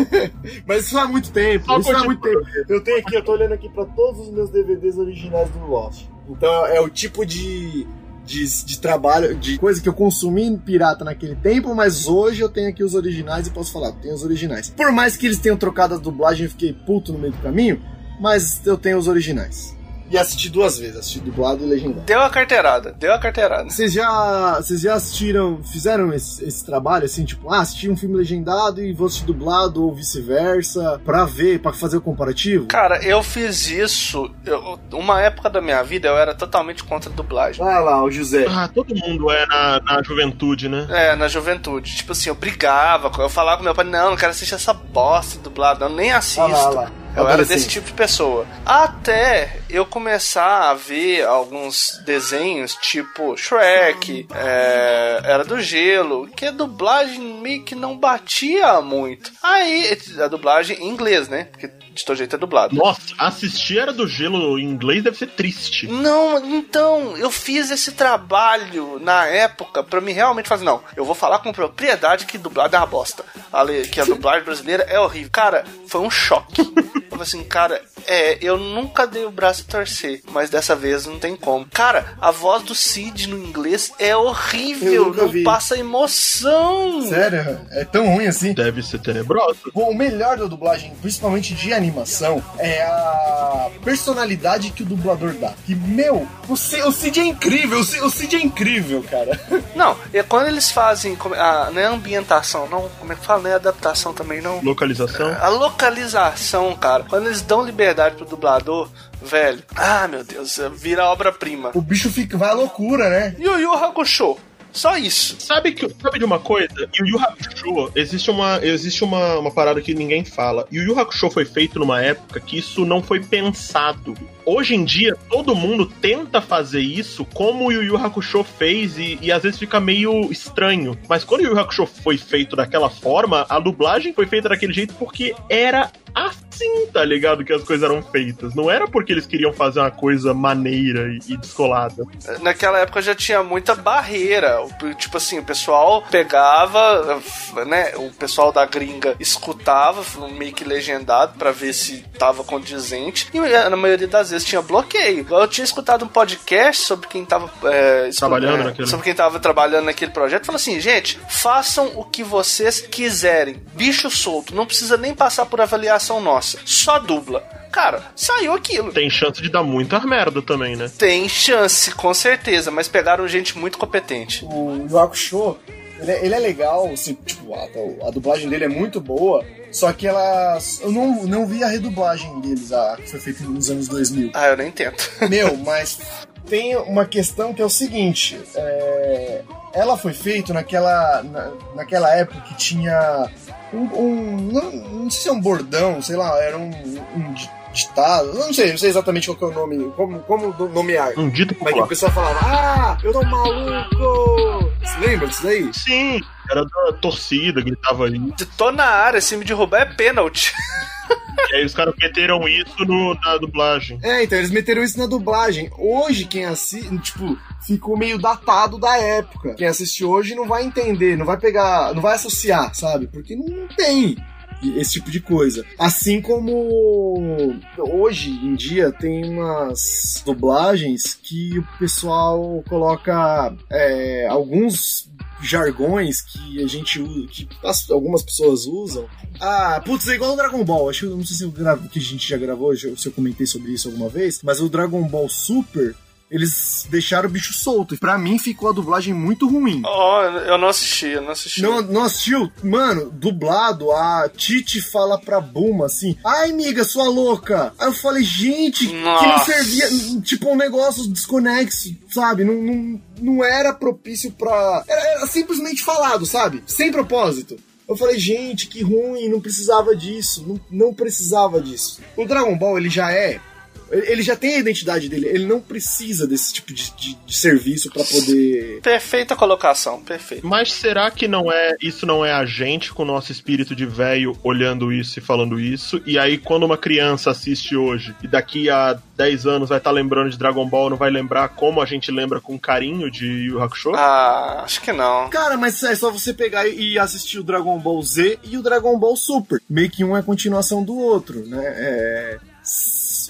<laughs> mas isso faz muito tempo,
Só
isso faz
continua.
muito tempo. Eu tenho aqui, eu tô olhando aqui pra todos os meus DVDs originais do Lost. Então é o tipo de, de, de trabalho, de coisa que eu consumi pirata naquele tempo, mas hoje eu tenho aqui os originais e posso falar, tenho os originais. Por mais que eles tenham trocado a dublagem, eu fiquei puto no meio do caminho, mas eu tenho os originais. E assisti duas vezes, assisti dublado e legendado.
Deu a carteirada, deu a carteirada.
Vocês já, vocês já assistiram, fizeram esse, esse trabalho assim, tipo, ah, assisti um filme legendado e vou assistir dublado ou vice-versa, pra ver, pra fazer o comparativo?
Cara, eu fiz isso. eu- uma época da minha vida eu era totalmente contra a dublagem.
Vai lá, o José.
Ah, todo mundo é na, na juventude, né?
É, na juventude. Tipo assim, eu brigava, eu falava com meu pai, não, não quero assistir essa bosta dublada, eu nem assisto.
Olha lá, olha lá.
Eu era desse tipo de pessoa. Até eu começar a ver alguns desenhos, tipo Shrek, é, Era do Gelo, que a dublagem meio que não batia muito. Aí, a dublagem em inglês, né? Porque de todo jeito é dublado.
Nossa, assistir Era do Gelo em inglês deve ser triste.
Não, então, eu fiz esse trabalho na época pra me realmente fazer, não, eu vou falar com propriedade que dublado é uma bosta. Que a dublagem brasileira é horrível. Cara, foi um choque. <laughs> Eu falei assim, cara, É, eu nunca dei o braço a torcer, mas dessa vez não tem como. Cara, a voz do Cid no inglês é horrível, não
vi.
passa emoção.
Sério? É tão ruim assim?
Deve ser tenebroso.
Bom, o melhor da dublagem, principalmente de animação, é a personalidade que o dublador dá. Que, meu, o Cid, o Cid é incrível, o Cid, o Cid é incrível, cara. <laughs>
Não, e quando eles fazem, como- ah, não é ambientação, não, como é que fala, não é adaptação também, não.
Localização.
A localização, cara, quando eles dão liberdade pro dublador, velho, ah, meu Deus, vira obra-prima.
O bicho fica, vai à loucura, né?
Yu Yu Hakusho, só isso.
Sabe, que, sabe de uma coisa? Yu Yu Hakusho, existe, uma, existe uma, uma parada que ninguém fala. Yu Yu Hakusho foi feito numa época que isso não foi pensado. Hoje em dia, todo mundo tenta fazer isso como o Yu Yu Hakusho fez e, e às vezes fica meio estranho. Mas quando o Yu Yu Hakusho foi feito daquela forma, a dublagem foi feita daquele jeito porque era assim, tá ligado? Que as coisas eram feitas. Não era porque eles queriam fazer uma coisa maneira e, descolada.
Naquela época já tinha muita barreira. Tipo assim, o pessoal pegava, né? O pessoal da gringa escutava, meio que legendado, pra ver se tava condizente. E na maioria das vezes tinha bloqueio. Eu tinha escutado um podcast sobre quem tava é,
Trabalhando
é,
naquele-
Sobre quem tava trabalhando naquele projeto. Falou assim, gente, façam o que vocês quiserem. Bicho solto, não precisa nem passar por avaliação nossa. Só dubla. Cara, saiu aquilo.
Tem chance de dar muita merda também, né?
Tem chance, com certeza, mas pegaram gente muito competente.
O Yu Hakusho, ele, é- ele é legal, assim, tipo, a, a dublagem dele é muito boa, só que ela... Eu não, não vi a redublagem deles, a, que foi feita nos anos 2000.
Ah, eu nem tento. <laughs>
Meu, mas tem uma questão que é o seguinte: é, ela foi feita naquela, na, naquela época que tinha um. um- não, não sei se é um bordão, sei lá, era um, um ditado, não sei, não sei exatamente qual que é o nome, como, como nomear.
Um dito
Mas que
popular.
o pessoal falava, ah, eu tô maluco! Você lembra disso daí?
Sim, era da torcida, gritava aí.
Tô na área, se me derrubar é pênalti.
E aí os caras meteram isso no, na dublagem.
É, então eles meteram isso na dublagem. Hoje, quem assiste, tipo, ficou meio datado da época. Quem assiste hoje não vai entender, não vai pegar, não vai associar, sabe? Porque não tem esse tipo de coisa. Assim como hoje em dia tem umas dublagens que o pessoal coloca é, alguns jargões que a gente que as- algumas pessoas usam. Ah, putz, é igual o Dragon Ball. Acho que não sei se, eu gravo, que a gente já gravou, se eu comentei sobre isso alguma vez, mas o Dragon Ball Super, eles deixaram o bicho solto. E pra mim ficou a dublagem muito ruim.
Ó, eu não assisti, eu não assisti.
Não, não assistiu? Mano, dublado, a Titi fala pra Buma assim: Ai, amiga, sua louca. Aí eu falei, gente, que não
Nossa.
servia. Tipo, um negócio desconexo, sabe? Não, não, não era propício pra. Era, era simplesmente falado, sabe? Sem propósito. Eu falei, gente, que ruim, não precisava disso. Não, não precisava disso. O Dragon Ball, ele já é. Ele já tem a identidade dele, ele não precisa desse tipo de, de- de serviço pra poder.
Perfeita colocação, perfeito.
Mas será que não é isso não é a gente com o nosso espírito de velho olhando isso e falando isso? E aí quando uma criança assiste hoje e daqui a 10 anos vai estar lembrando de Dragon Ball, não vai lembrar como a gente lembra com carinho de Yu Yu Hakusho?
Ah, acho que não.
Cara, mas é só você pegar e assistir o Dragon Ball Z e o Dragon Ball Super. Meio que um é a continuação do outro, né? É...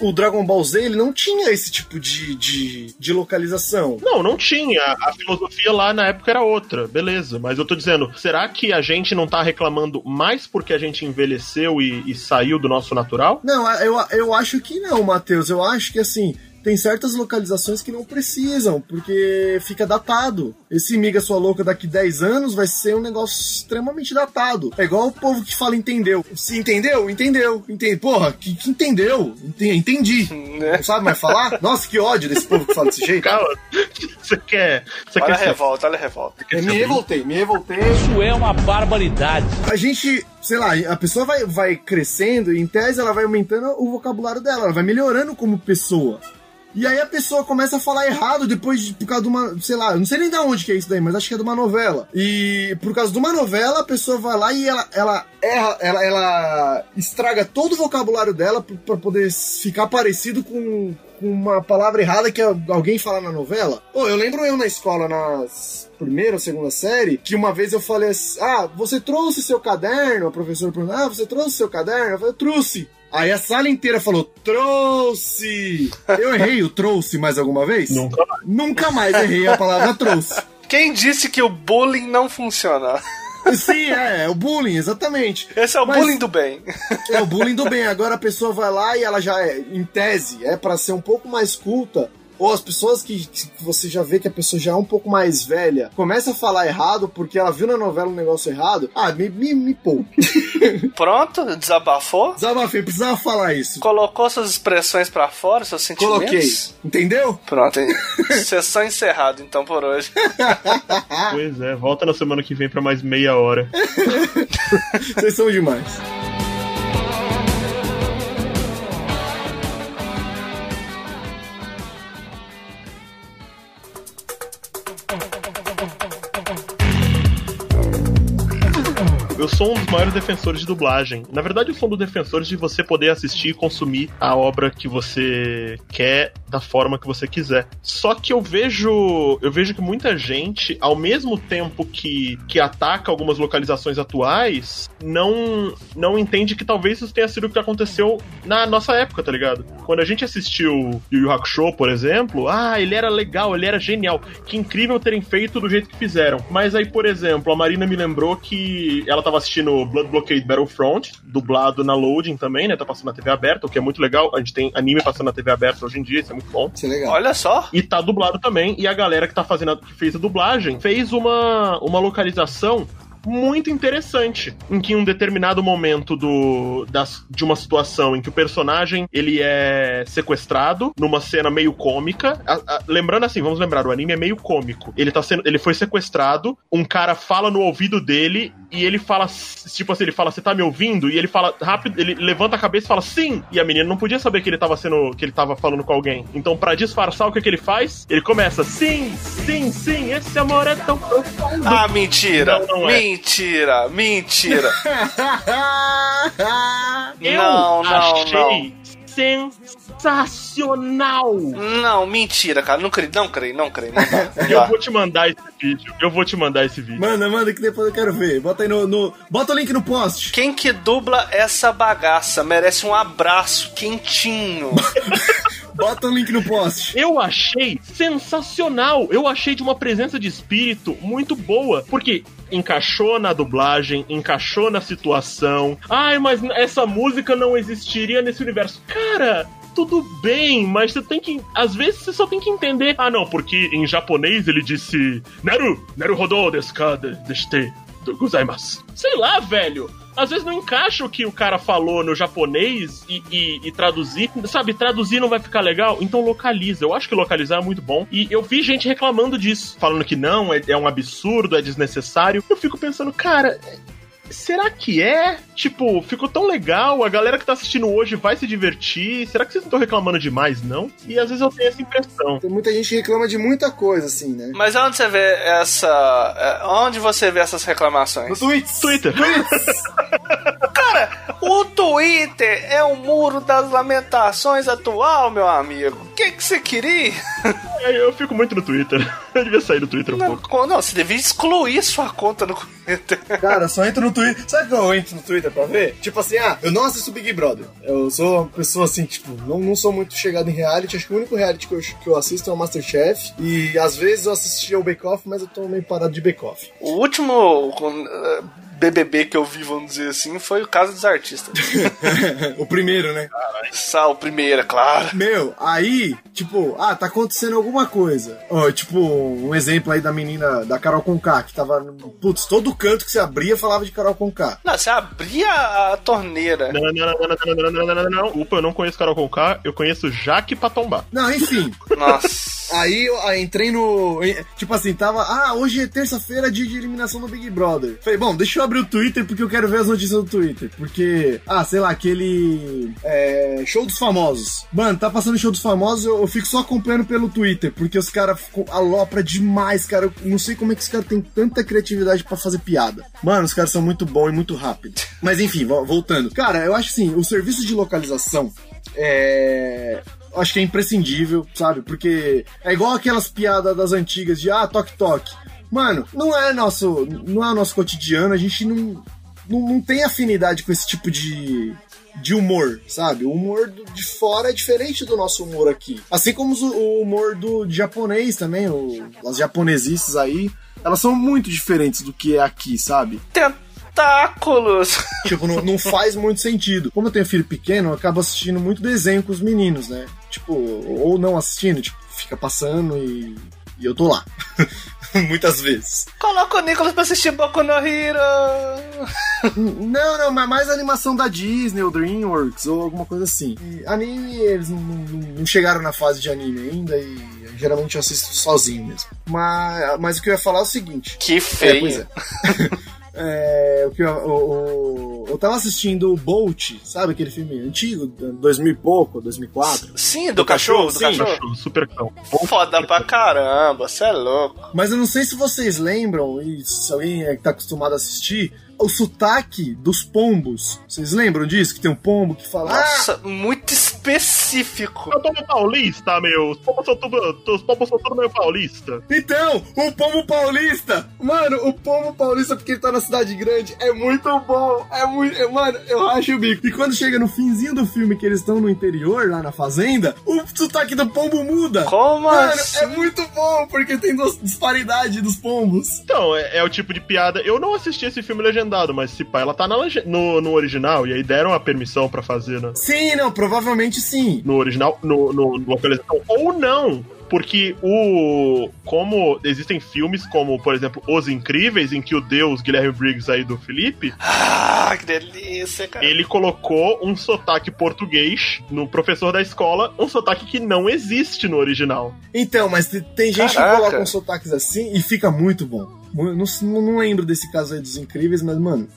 O Dragon Ball Z, ele não tinha esse tipo de, de, de localização.
Não, não tinha. A filosofia lá na época era outra, beleza. Mas eu tô dizendo, será que a gente não tá reclamando mais porque a gente envelheceu e, e saiu do nosso natural?
Não, eu, eu acho que não, Matheus. Eu acho que assim. Tem certas localizações que não precisam, porque fica datado. Esse Miga Sua Louca daqui 10 anos vai ser um negócio extremamente datado. É igual o povo que fala entendeu. Se entendeu? Entendeu. Entende. Porra, que, que entendeu? Enten- Entendi. <laughs>
Né?
Não sabe mais falar? Nossa, que ódio desse povo que fala desse jeito.
Calma, você quer. Você
Olha
quer
a
ser-
revolta, olha a revolta.
Eu me revoltei, me revoltei.
Isso é uma barbaridade.
A gente, sei lá, a pessoa vai, vai crescendo e em tese ela vai aumentando o vocabulário dela, ela vai melhorando como pessoa. E aí a pessoa começa a falar errado depois de, por causa de uma, sei lá, eu não sei nem de onde que é isso daí, mas acho que é de uma novela. E por causa de uma novela, a pessoa vai lá e ela, ela erra, ela, ela estraga todo o vocabulário dela pra poder ficar parecido com, com uma palavra errada que alguém fala na novela. Pô, eu lembro eu na escola, nas primeira ou segunda série, que uma vez eu falei assim, ah, você trouxe seu caderno? A professora perguntou, ah, você trouxe seu caderno? Eu falei, trouxe. Aí a sala inteira falou, trouxe! Eu errei o trouxe mais alguma vez?
Nunca mais.
Nunca mais errei a palavra trouxe.
Quem disse que o bullying não funciona?
Sim, é, é o bullying, exatamente.
Esse é o
Mas-
bullying do bem.
É o bullying do bem. Agora a pessoa vai lá e ela já é, em tese, é pra ser um pouco mais culta. Ou as pessoas que, que você já vê que a pessoa já é um pouco mais velha, começa a falar errado porque ela viu na novela um negócio errado. Ah, me, me, me poupe. <laughs>
Pronto, desabafou.
Desabafei, precisava falar isso.
Colocou suas expressões pra fora, seus sentimentos.
Coloquei. Entendeu?
Pronto, hein? <laughs> sessão encerrada então por hoje.
Pois é, volta na semana que vem pra mais meia hora. <laughs>
Vocês são demais.
Eu sou um dos maiores defensores de dublagem. Na verdade, eu sou um dos defensores de você poder assistir e consumir a obra que você quer da forma que você quiser. Só que eu vejo, eu vejo que muita gente, ao mesmo tempo que, que ataca algumas localizações atuais, não não entende que talvez isso tenha sido o que aconteceu na nossa época, tá ligado? Quando a gente assistiu Yu Yu Hakusho, por exemplo, ah, ele era legal, ele era genial. Que incrível terem feito do jeito que fizeram. Mas aí, por exemplo, a Marina me lembrou que ela tava assistindo Blood Blockade Battlefront, dublado na Loading também, né? Tá passando na TV aberta, o que é muito legal. A gente tem anime passando na TV aberta hoje em dia, isso é muito bom.
Isso é legal.
Olha só.
E tá dublado também. E a galera que tá fazendo, a- que fez a dublagem, fez uma, uma localização muito interessante, em que em um determinado momento do, das, de uma situação em que o personagem ele é sequestrado numa cena meio cômica. A- a- lembrando assim, vamos lembrar, o anime é meio cômico. Ele tá sendo, ele foi sequestrado, um cara fala no ouvido dele e ele fala, tipo assim, ele fala, você tá me ouvindo? E ele fala rápido, ele levanta a cabeça e fala sim. E a menina não podia saber que ele tava sendo, que ele tava falando com alguém. Então, pra disfarçar o que, que ele faz, ele começa, sim, sim, sim, esse amor é tão profundo.
Ah, mentira.
Não, não é.
Mentira, mentira. <laughs>
Eu
não, não,
achei sensacional.
Não, mentira, cara. Não creio, não creio, não creio. Não dá, não <laughs>
Eu vou te mandar esse vídeo. Eu vou te mandar esse vídeo.
Manda, manda que depois eu quero ver. Bota aí no. no- Bota o link no post.
Quem que dubla essa bagaça merece um abraço quentinho. <laughs>
Bota o link no post.
Eu achei sensacional. Eu achei de uma presença de espírito muito boa. Porque encaixou na dublagem, encaixou na situação. Ai, mas essa música não existiria nesse universo. Cara. Tudo bem, mas você tem que. Às vezes você só tem que entender. Ah, não, porque em japonês ele disse. Naru, Naru rodou desu. Sei lá, velho. Às vezes não encaixa o que o cara falou no japonês e, e- e traduzir. Sabe, traduzir não vai ficar legal, então localiza. Eu acho que localizar é muito bom. E eu vi gente reclamando disso, falando que não, é, é um absurdo, é desnecessário. Eu fico pensando, cara. Será que é? Tipo, ficou tão legal, a galera que tá assistindo hoje vai se divertir. Será que vocês não estão reclamando demais, não? E às vezes eu tenho essa impressão.
Tem muita gente que reclama de muita coisa, assim, né?
Mas onde você vê essa. é, Onde você vê essas
No
reclamações?
Twitch.
Twitter. <laughs>
Cara, o Twitter é o muro das lamentações atual, meu amigo. O que que você queria? <laughs>
Eu fico muito no Twitter. <laughs> Eu devia sair do Twitter um
Não,
pouco.
não, você devia excluir sua conta no Twitter.
Cara, só entro no Twitter. Sabe que eu entro no Twitter pra ver? Tipo assim, ah, eu não assisto Big Brother. Eu sou uma pessoa assim, tipo, não, não sou muito chegado em reality. Acho que o único reality que eu, que eu assisto é o Masterchef. E às vezes eu assisti ao Bake Off, mas eu tô meio parado de Bake Off.
O último eh, BBB que eu vi, vamos dizer assim, foi o caso dos artistas.
o primeiro, né?
Sal, primeira, claro.
Meu, aí, tipo, ah, tá acontecendo alguma coisa. Ó, tipo, um exemplo aí da menina, da Carol Conká, que tava. no- Putz, todo canto que você abria falava de Carol Conká.
Não, você abria a torneira.
Não, não, não, não, não, não, não, não, não, não, não. Desculpa, eu não conheço Carol Conká, eu conheço Jaque Patombar.
Não, enfim.
Nossa.
Aí eu aí entrei no. Tipo assim, tava. Ah, hoje é terça-feira, dia de eliminação do Big Brother. Falei, bom, deixa eu abrir o Twitter porque eu quero ver as notícias do Twitter. Porque, ah, sei lá, aquele. É, show dos famosos. Mano, tá passando show dos famosos, eu, eu fico só acompanhando pelo Twitter. Porque os caras alopra demais, cara. Eu não sei como é que os caras têm tanta criatividade pra fazer piada. Mano, os caras são muito bons e muito rápidos. Mas enfim, vo- voltando. Cara, eu acho assim, o serviço de localização é. Acho que é imprescindível, sabe? Porque é igual aquelas piadas das antigas de ah, toque toque. Mano, não é nosso, não é o nosso cotidiano, a gente não não, não tem afinidade com esse tipo de, de humor, sabe? O humor de fora é diferente do nosso humor aqui. Assim como o humor do japonês também, o, as japonesices aí, elas são muito diferentes do que é aqui, sabe?
Tentáculos!
Tipo, não, não faz muito sentido. Como eu tenho filho pequeno, eu acabo assistindo muito desenho com os meninos, né? Tipo, ou não assistindo, tipo, fica passando e, e eu tô lá. <laughs> Muitas vezes.
Coloca o Nicolas pra assistir Boku no Hero!
Não, não, mas mais animação da Disney ou DreamWorks ou alguma coisa assim. E anime, eles não, não- não chegaram na fase de anime ainda e geralmente eu assisto sozinho mesmo. Mas, mas o que eu ia falar é o seguinte.
Que
É,
feio.
pois é. <laughs> É, o que eu, o- o- eu tava assistindo o Bolt, sabe aquele filme antigo, 2000 e pouco, 2004?
Sim, do cachorro, do
sim.
cachorro.
Cachorro, super cão.
Foda pra caramba, você é louco.
Mas eu não sei se vocês lembram, e se alguém é que tá acostumado a assistir, o sotaque dos pombos. Vocês lembram disso? Que tem um pombo que fala. "Ah,
Nossa, muito específico.
Eu tô no paulista, meu. Os pombos são tudo, os pombos são tudo meio paulista.
Então, o pombo paulista! Mano, o pombo paulista, porque ele tá na cidade grande, é muito bom. É muito. é- Mano, eu acho o bico. E quando chega no finzinho do filme que eles estão no interior, lá na fazenda, o sotaque do pombo muda.
Como
Mano,
assim?
é muito bom, porque tem disparidade dos pombos.
Então, é, é o tipo de piada. Eu não assisti esse filme legendado, mas se pá, ela tá na no, no original, e aí deram a permissão pra fazer, né?
Sim, não, provavelmente sim.
No original, no, no, no localização, ou não. Porque o. Como existem filmes como, por exemplo, Os Incríveis, em que o deus Guilherme Briggs aí do Felipe,
Ah, que delícia, cara.
ele colocou um sotaque português no professor da escola, um sotaque que não existe no original.
Então, mas te- tem gente
Caraca.
que coloca uns sotaques assim e fica muito bom. Não, não lembro desse caso aí dos incríveis, mas, mano,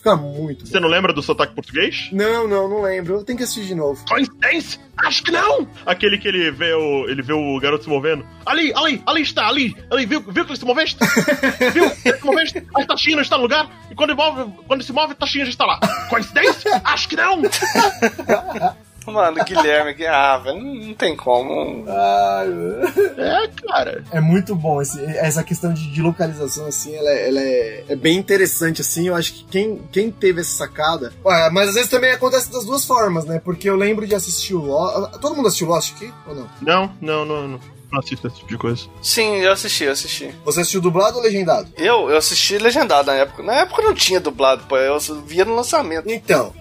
fica muito bom.
Você não lembra do sotaque português?
Não, não, não lembro. Eu tenho que assistir de novo.
Coincidência? Acho que não! Aquele que ele vê o, ele vê o garoto se movendo. Ali, ali, ali está, ali, ali, viu, viu que ele se moveste? <laughs> viu? Ele se moveste? A taxinha não está no lugar? E quando ele, move, quando se move, a taxinha já está lá. Coincidência? Acho que não! <laughs>
Mano, Guilherme, que- ah, velho, não tem como.
É, cara.
É muito bom esse- essa questão de, de localização, assim, ela, é, ela é, é bem interessante, assim. Eu acho que quem, quem teve essa sacada. Ué, mas às vezes também acontece das duas formas, né? Porque eu lembro de assistir o Lost. Todo mundo assistiu Lost aqui? Ou não?
Não, não, não, não. Não assisto esse tipo de coisa.
Sim, eu assisti, eu assisti.
Você assistiu dublado ou legendado?
Eu, eu assisti legendado na época. Na época não tinha dublado, pô. Eu via no lançamento.
Então,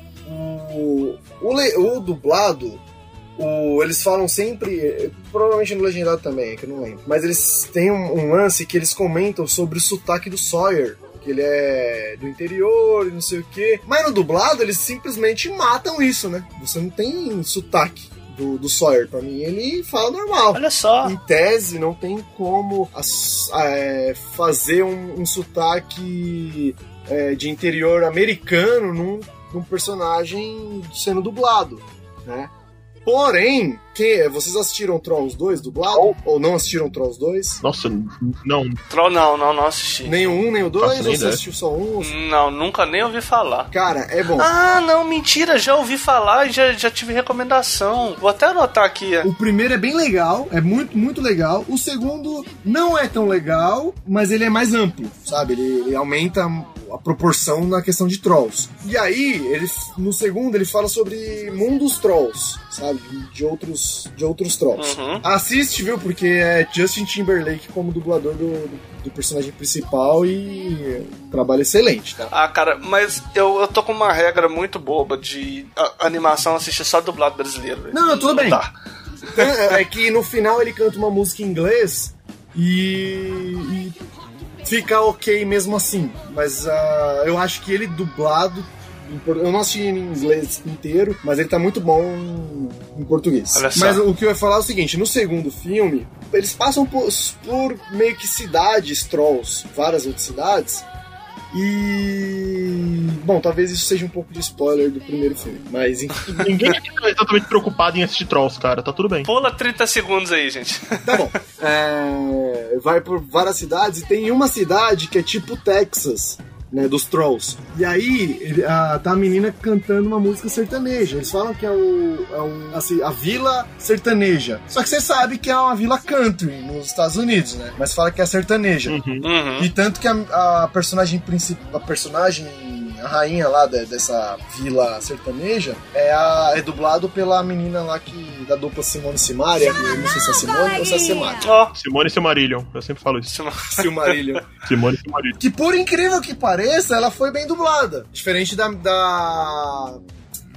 o, o, le- o dublado, o, eles falam sempre, provavelmente no legendado também, é que eu não lembro, mas eles têm um, um lance que eles comentam sobre o sotaque do Sawyer. Que ele é do interior e não sei o quê. Mas no dublado, eles simplesmente matam isso, né? Você não tem sotaque do, do Sawyer. Pra mim, ele fala normal.
Olha só.
Em tese, não tem como as- é, fazer um, um sotaque é, de interior americano num, num personagem sendo dublado, né? Porém, que, vocês assistiram Trolls 2 dublado? Ou não assistiram Trolls 2?
Nossa, não.
Troll não, não, não assisti.
Nem o 1, nem o 2?
Faço
Ou você
ideia.
assistiu só um?
Não, nunca nem ouvi falar.
Cara, é bom.
Ah, não, mentira, já ouvi falar e já, já tive recomendação. Vou até anotar aqui.
O primeiro é bem legal, é muito, muito legal. O segundo não é tão legal, mas ele é mais amplo, sabe? Ele, ele aumenta a proporção na questão de trolls. E aí, ele, no segundo, ele fala sobre mundos trolls, sabe? De, outros, de outros trolls.
Uhum.
Assiste, viu? Porque é Justin Timberlake como dublador do, do, do personagem principal e trabalho excelente, tá?
Ah, cara, mas eu, eu tô com uma regra muito boba de a- animação assistir só dublado brasileiro. velho.
Não, tudo bem.
dá.
É que no final ele canta uma música em inglês e, e fica ok mesmo assim. Mas ah, eu acho que ele dublado. Eu não assisti em inglês inteiro, mas ele tá muito bom em português. Mas o que eu ia falar é o seguinte: no segundo filme, eles passam por, por meio que cidades trolls, várias outras cidades. E. Bom, talvez isso seja um pouco de spoiler do primeiro filme, mas enfim. <laughs>
Ninguém aqui tá exatamente preocupado em assistir Trolls, cara. Tá tudo bem.
Pula 30 segundos aí, gente.
Tá bom. <laughs> É, vai por várias cidades e tem uma cidade que é tipo Texas. Né, dos Trolls. E aí, ele- a, tá a menina cantando uma música sertaneja. Eles falam que é, o, é o- assim, a vila sertaneja. Só que você sabe que é uma vila country nos Estados Unidos, né? Mas fala que é sertaneja.
Uhum.
Uhum.
E tanto que a, a personagem principal. A personagem a rainha lá de- dessa vila sertaneja, é, a, é dublado pela menina lá que da dupla Simone Simaria. Não sei se é Simone ou se é Simaria.
Ó,
Simone e Silmarillion, eu sempre falo isso.
Silmarillion.
Simone e Silmarillion. <laughs>
Que por incrível que pareça, ela foi bem dublada. Diferente da. da...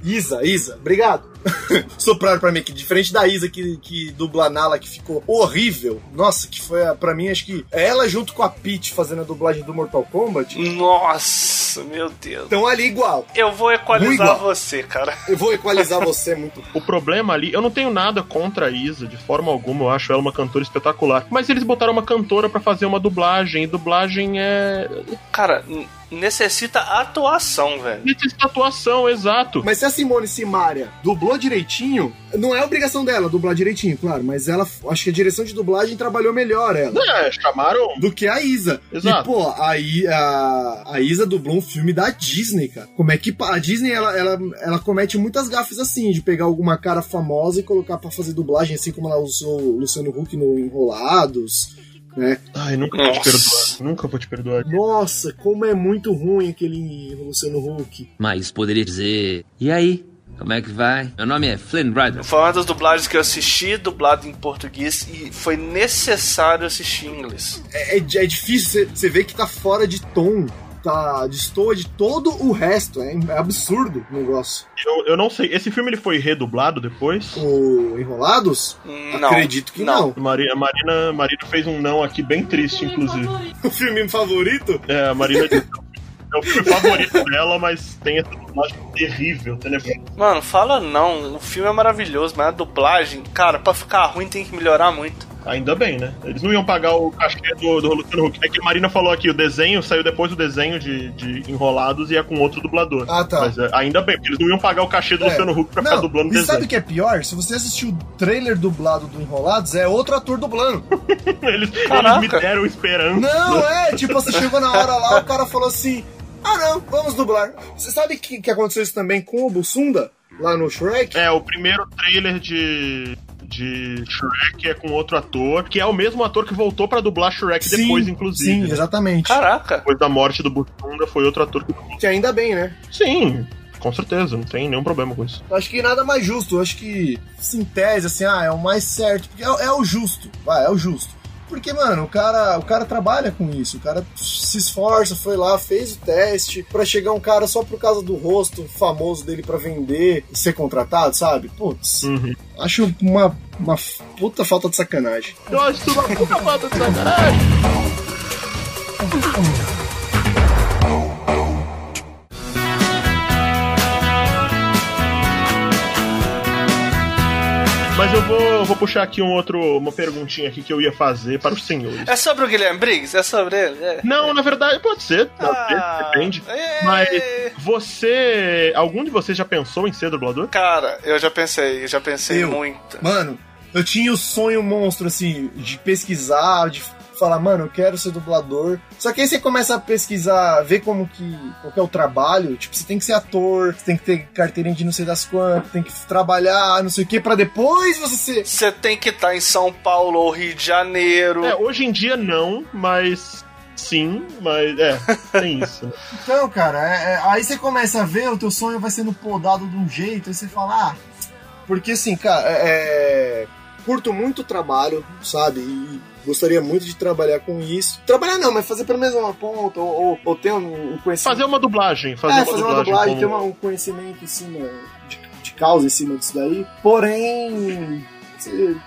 Isa, Isa, obrigado. <laughs> Sopraram pra mim aqui. Diferente da Isa que, que dubla a Nala, que ficou horrível. Nossa, que foi a- pra mim, acho que ela junto com a Peach fazendo a dublagem do Mortal Kombat.
Nossa, meu Deus.
Estão ali igual.
Eu vou equalizar você, cara.
Eu vou equalizar <laughs> você muito.
O problema ali, eu não tenho nada contra a Isa, de forma alguma, eu acho ela uma cantora espetacular. Mas eles botaram uma cantora pra fazer uma dublagem, e dublagem é.
Cara, necessita atuação, velho.
Necessita atuação, exato.
Mas se a Simone Simaria dublou direitinho, não é obrigação dela dublar direitinho, claro, mas ela, acho que a direção de dublagem trabalhou melhor ela.
É, chamaram.
do que a Isa.
Exato.
E, pô, a, a, a Isa dublou um filme da Disney, cara. Como é que. A Disney, ela, ela, ela comete muitas gafes assim, de pegar alguma cara famosa e colocar pra fazer dublagem, assim como ela usou o Luciano Huck no Enrolados, né?
Ai, nunca vou te
Nossa.
perdoar. Nunca vou te perdoar.
Nossa, como é muito ruim aquele Luciano Huck.
Mas poderia dizer: E aí? Como é que vai? Meu nome é Flynn Rider.
Foi uma das dublagens que eu assisti, dublado em português, e foi necessário assistir em inglês.
É, é, é difícil, você vê que tá fora de tom. Tá, destoa de todo o resto. É, é absurdo o negócio.
Eu, eu não sei, esse filme ele foi redublado depois?
O Enrolados?
Não.
Acredito que não.
A Mari- a Marina, Marina fez um não aqui bem triste, inclusive. <laughs>
O filme favorito?
É, a Marina disse, é o filme favorito <laughs> dela, mas tem essa dublagem terrível, tenebrosa.
Mano, fala não. O filme é maravilhoso, mas a dublagem, cara, pra ficar ruim tem que melhorar muito.
Ainda bem, né? Eles não iam pagar o cachê do, do Luciano Huck. É que a Marina falou aqui, o desenho saiu depois do desenho de, de Enrolados e é com outro dublador.
Ah, tá.
Mas é, ainda bem, porque eles não iam pagar o cachê do
É.
Luciano Huck pra ficar
Não,
dublando
e
desenho.
sabe o que é pior? Se você assistiu o trailer dublado do Enrolados, é outro ator dublando. <laughs>
Eles, eles me deram esperança.
Não, é, tipo, você chegou na hora lá, o cara falou assim: Ah, não, vamos dublar. Você sabe que, que aconteceu isso também com o Bussunda, lá no Shrek?
É, o primeiro trailer de, de Shrek é com outro ator, que é o mesmo ator que voltou pra dublar Shrek depois, inclusive.
Sim,
né?
exatamente.
Caraca.
Depois da morte do Butunda, foi outro ator que dublou.
Que ainda bem, né?
Sim, com certeza, não tem nenhum problema com isso.
Eu Acho que nada mais justo. Acho que, em tese, assim, ah, é o mais certo. Porque é, é o justo. Vai, é o justo. Porque, mano, o cara, o cara trabalha com isso. O cara se esforça, foi lá, fez o teste pra chegar um cara só por causa do rosto famoso dele pra vender e ser contratado, sabe? Putz,
Uhum.
acho uma, uma puta falta de sacanagem.
Eu acho isso uma puta falta de sacanagem. Mas eu vou, vou puxar aqui um outro, uma perguntinha aqui que eu ia fazer para os senhores.
É sobre o Guilherme Briggs? É sobre ele? É.
Não, na verdade, pode ser, pode ser,
Ah,
depende.
é.
Mas você. Algum de vocês já pensou em ser dublador?
Cara, eu já pensei, eu já pensei
Eu.
muito.
Mano, eu tinha o sonho monstro, assim, de pesquisar, de falar, mano, eu quero ser dublador. Só que aí você começa a pesquisar, ver como que, qual que é o trabalho. Tipo, você tem que ser ator, você tem que ter carteirinha de não sei das quantas, tem que trabalhar, não sei o que, pra depois você ser.
Você tem que estar em São Paulo ou Rio de Janeiro.
É, hoje em dia não, mas. Sim, mas é, tem isso. <laughs>
Então, cara, é- é- aí você começa a ver, o teu sonho vai sendo podado de um jeito, aí você fala, ah. Porque assim, cara, é, é, curto muito o trabalho, sabe? E gostaria muito de trabalhar com isso. Trabalhar não, mas fazer pelo menos uma ponta, ou, ou, ou ter um, um conhecimento.
Fazer uma dublagem, fazer,
é,
uma,
fazer
dublagem
uma dublagem,
como-
ter uma- um conhecimento em cima de, de causa em cima disso daí. Porém,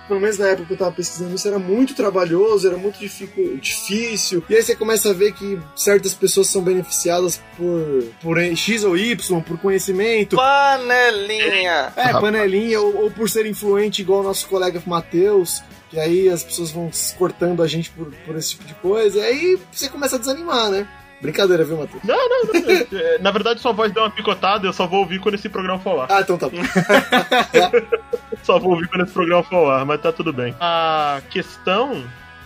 pelo menos na época que eu tava pesquisando isso, era muito trabalhoso, era muito difícil. E aí você começa a ver que certas pessoas são beneficiadas por, por X ou Y, por conhecimento.
Panelinha.
É, panelinha, ou, ou por ser influente igual o nosso colega Matheus. Que aí as pessoas vão cortando a gente por, por esse tipo de coisa. E aí você começa a desanimar, né? Brincadeira, viu, Matheus?
Não, não, não. é, Na verdade, sua voz deu uma picotada, eu só vou ouvir quando esse programa for ao ar.
Ah, então tá bom. <laughs>
Só vou ouvir quando esse programa for ao ar, mas tá tudo bem. A questão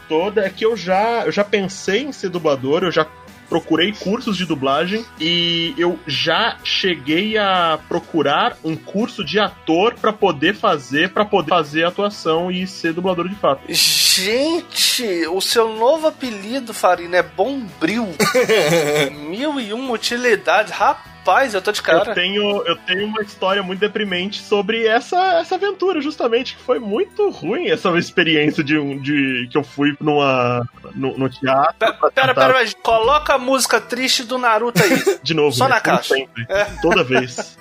toda é que eu já, eu já pensei em ser dublador, eu já procurei cursos de dublagem e eu já cheguei a procurar um curso de ator pra poder fazer, para poder fazer atuação e ser dublador de fato.
Gente, o seu novo apelido, Farina, é Bombril. <laughs> Mil e uma utilidades. Rapaz, eu tô de
Eu
cara.
tenho, eu tenho uma história muito deprimente sobre essa, essa aventura, justamente, que foi muito ruim essa experiência de de que eu fui numa no, no teatro.
Pera, pera, pera, coloca a música triste do Naruto aí. <laughs>
De novo,
Só
né?
na caixa.
sempre.
É.
Toda vez.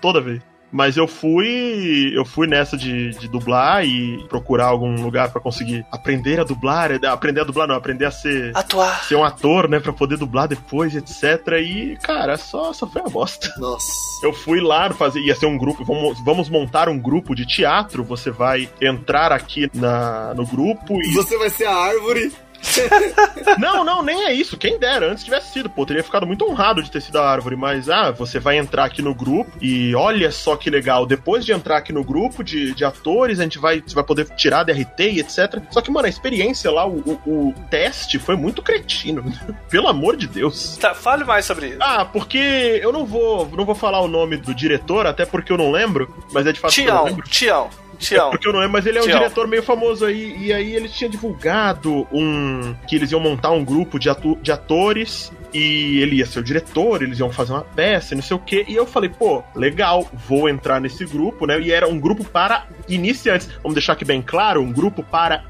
Toda vez. Mas eu fui. Eu fui nessa de, de dublar e procurar algum lugar pra conseguir aprender a dublar. eh, Aprender a dublar, não, aprender a ser.
Atuar.
Ser um ator, né? Pra poder dublar depois, etc. E, cara, só, só foi uma bosta.
Nossa.
Eu fui lá fazer, ia ser um grupo, vamos, vamos montar um grupo de teatro. Você vai entrar aqui na, no grupo e.
Você vai ser a árvore.
Não, não, nem é isso. Quem dera, antes tivesse sido. Pô, teria ficado muito honrado de ter sido a árvore. Mas, ah, você vai entrar aqui no grupo e olha só que legal. Depois de entrar aqui no grupo de, de atores, a gente vai, vai poder tirar DRT e etc. Só que, mano, a experiência lá, o, o, o teste foi muito cretino. <laughs> Pelo amor de Deus.
Tá, fale mais sobre isso.
Ah, porque eu não vou, não vou falar o nome do diretor, até porque eu não lembro, mas é de fato que eu não
Tião, Tião.
Porque eu não lembro, mas ele é um
Tião.
diretor meio famoso aí. E aí ele tinha divulgado um. que eles iam montar um grupo de, atu- de atores. E ele ia ser o diretor, eles iam fazer uma peça, e não sei o quê. E eu falei, pô, legal, vou entrar nesse grupo, né? E era um grupo para iniciantes. Vamos deixar aqui bem claro: um grupo para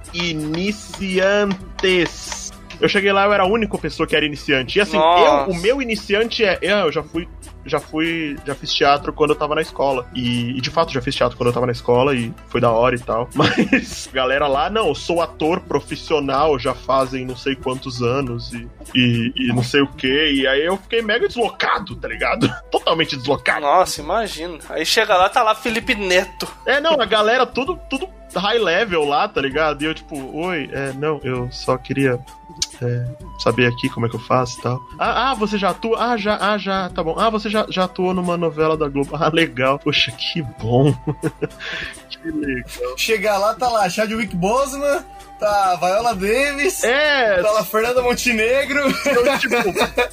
iniciantes. Eu cheguei lá, eu era a única pessoa que era iniciante. E assim, eu, o meu iniciante é. Eu já fui. Já fui. Já fiz teatro quando eu tava na escola. E, e, de fato já fiz teatro quando eu tava na escola e foi da hora e tal. <laughs> Mas galera lá, não, eu sou ator profissional, já fazem não sei quantos anos e, e, e não sei o que. E aí eu fiquei mega deslocado, tá ligado? <laughs> Totalmente deslocado.
Nossa, imagina. Aí chega lá, tá lá Felipe Neto.
É, não, a galera tudo, tudo high level lá, tá ligado? E eu, tipo, oi, é, não, eu só queria é, saber aqui como é que eu faço e tal. Ah, ah, você já atua? Ah, já, ah, já, tá bom. Ah, você já, já atuou numa novela da Globo. Ah, legal. Poxa, que bom. <laughs> que legal.
Chegar lá, tá lá Chadwick Boseman, tá Viola Davis,
É,
tá lá Fernanda Montenegro.
Então, <laughs> tipo,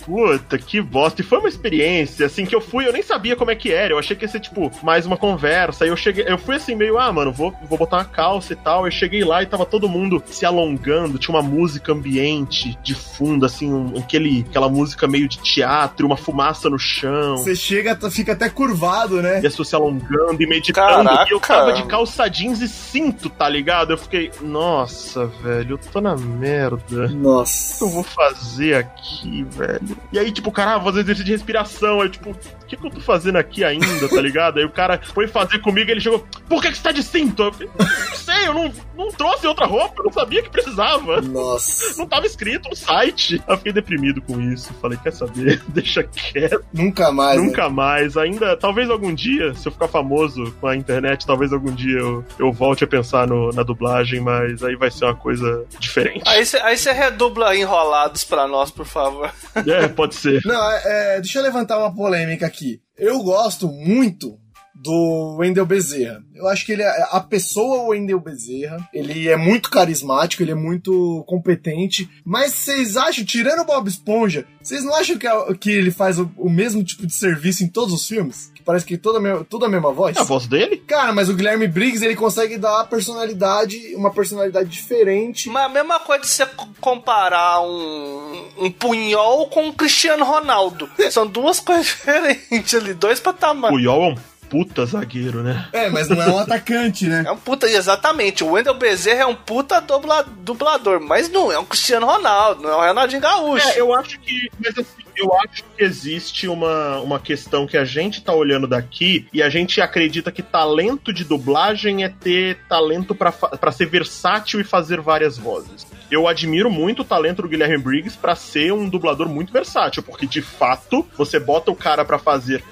puta, que bosta. E foi uma experiência, assim, que eu fui, eu nem sabia como é que era. Eu achei que ia ser, tipo, mais uma conversa. Aí eu cheguei, eu fui assim, meio, ah, mano, vou, vou botar uma calça e tal. Eu cheguei lá e tava todo mundo se alongando, tinha uma música ambiente de fundo, assim, um- aquele, aquela música meio de teatro, uma fumaça no chão.
Você chega, tá- fica até curvado, né?
E as pessoas se alongando e meditando.
Caraca.
E eu tava de calça jeans e cinto, tá ligado? Eu fiquei, nossa, velho, eu tô na merda. O que eu
Nossa.
vou fazer aqui, velho? E aí, tipo, o cara, vou fazer exercício de respiração. Aí, tipo, que, que eu tô fazendo aqui ainda, tá ligado? Aí o cara foi fazer comigo e ele chegou, por que, que você tá de cinto? Eu falei, não sei, eu não, não trouxe outra roupa, eu não sabia que precisava.
Nossa.
Não tava escrito no site. Eu fiquei deprimido com isso. Falei, quer saber? <laughs> Deixa quieto.
Nunca mais. né?
Nunca mais. Ainda, talvez algum dia, se eu ficar famoso com a internet, talvez algum dia eu, eu volte a pensar no- na dublagem, mas aí vai ser uma coisa diferente.
Aí você aí redubla enrolados pra nós, por favor.
É, pode ser.
Não, é, é, deixa eu levantar uma polêmica aqui. Eu gosto muito do Wendel Bezerra. Eu acho que ele é a pessoa Wendel Bezerra. Ele é muito carismático, ele é muito competente. Mas vocês acham, tirando o Bob Esponja, vocês não acham que, é- que ele faz o, o mesmo tipo de serviço em todos os filmes? Que parece que toda a me- tudo a mesma voz?
É a voz dele?
Cara, mas o Guilherme Briggs ele consegue dar personalidade, uma personalidade diferente.
Mas a mesma coisa de você comparar um, um punhol com um Cristiano Ronaldo. <laughs> São duas coisas <laughs> diferentes ali, dois
O
patamares.
Yol é um puta zagueiro, né?
É, mas não é um atacante, né?
É um puta, exatamente. O Wendel Bezerra é um puta dubla- dublador, mas não é um Cristiano Ronaldo, não é um Renaldinho Gaúcho.
É, eu acho que. Mas assim, eu acho que existe uma, uma questão que a gente tá olhando daqui e a gente acredita que talento de dublagem é ter talento pra ser versátil e fazer várias vozes. Eu admiro muito o talento do Guilherme Briggs pra ser um dublador muito versátil, porque de fato você bota o cara pra fazer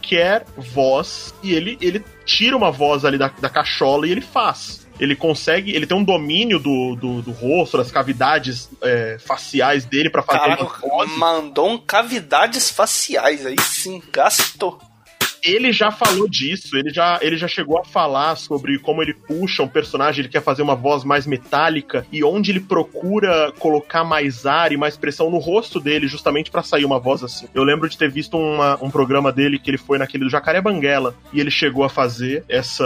qualquer voz e ele, ele tira uma voz ali da, da cachola e ele faz. Ele consegue, ele tem um domínio do, do, do rosto, das cavidades é, faciais dele pra fazer
Caraca,
uma voz.
mandou um cavidades faciais aí sim, gastou.
Ele já falou disso, ele já, ele já chegou a falar sobre como ele puxa um personagem, ele quer fazer uma voz mais metálica e onde ele procura colocar mais ar e mais pressão no rosto dele, justamente pra sair uma voz assim. Eu lembro de ter visto uma- um programa dele que ele foi naquele do Jacaré Banguela e ele chegou a fazer essa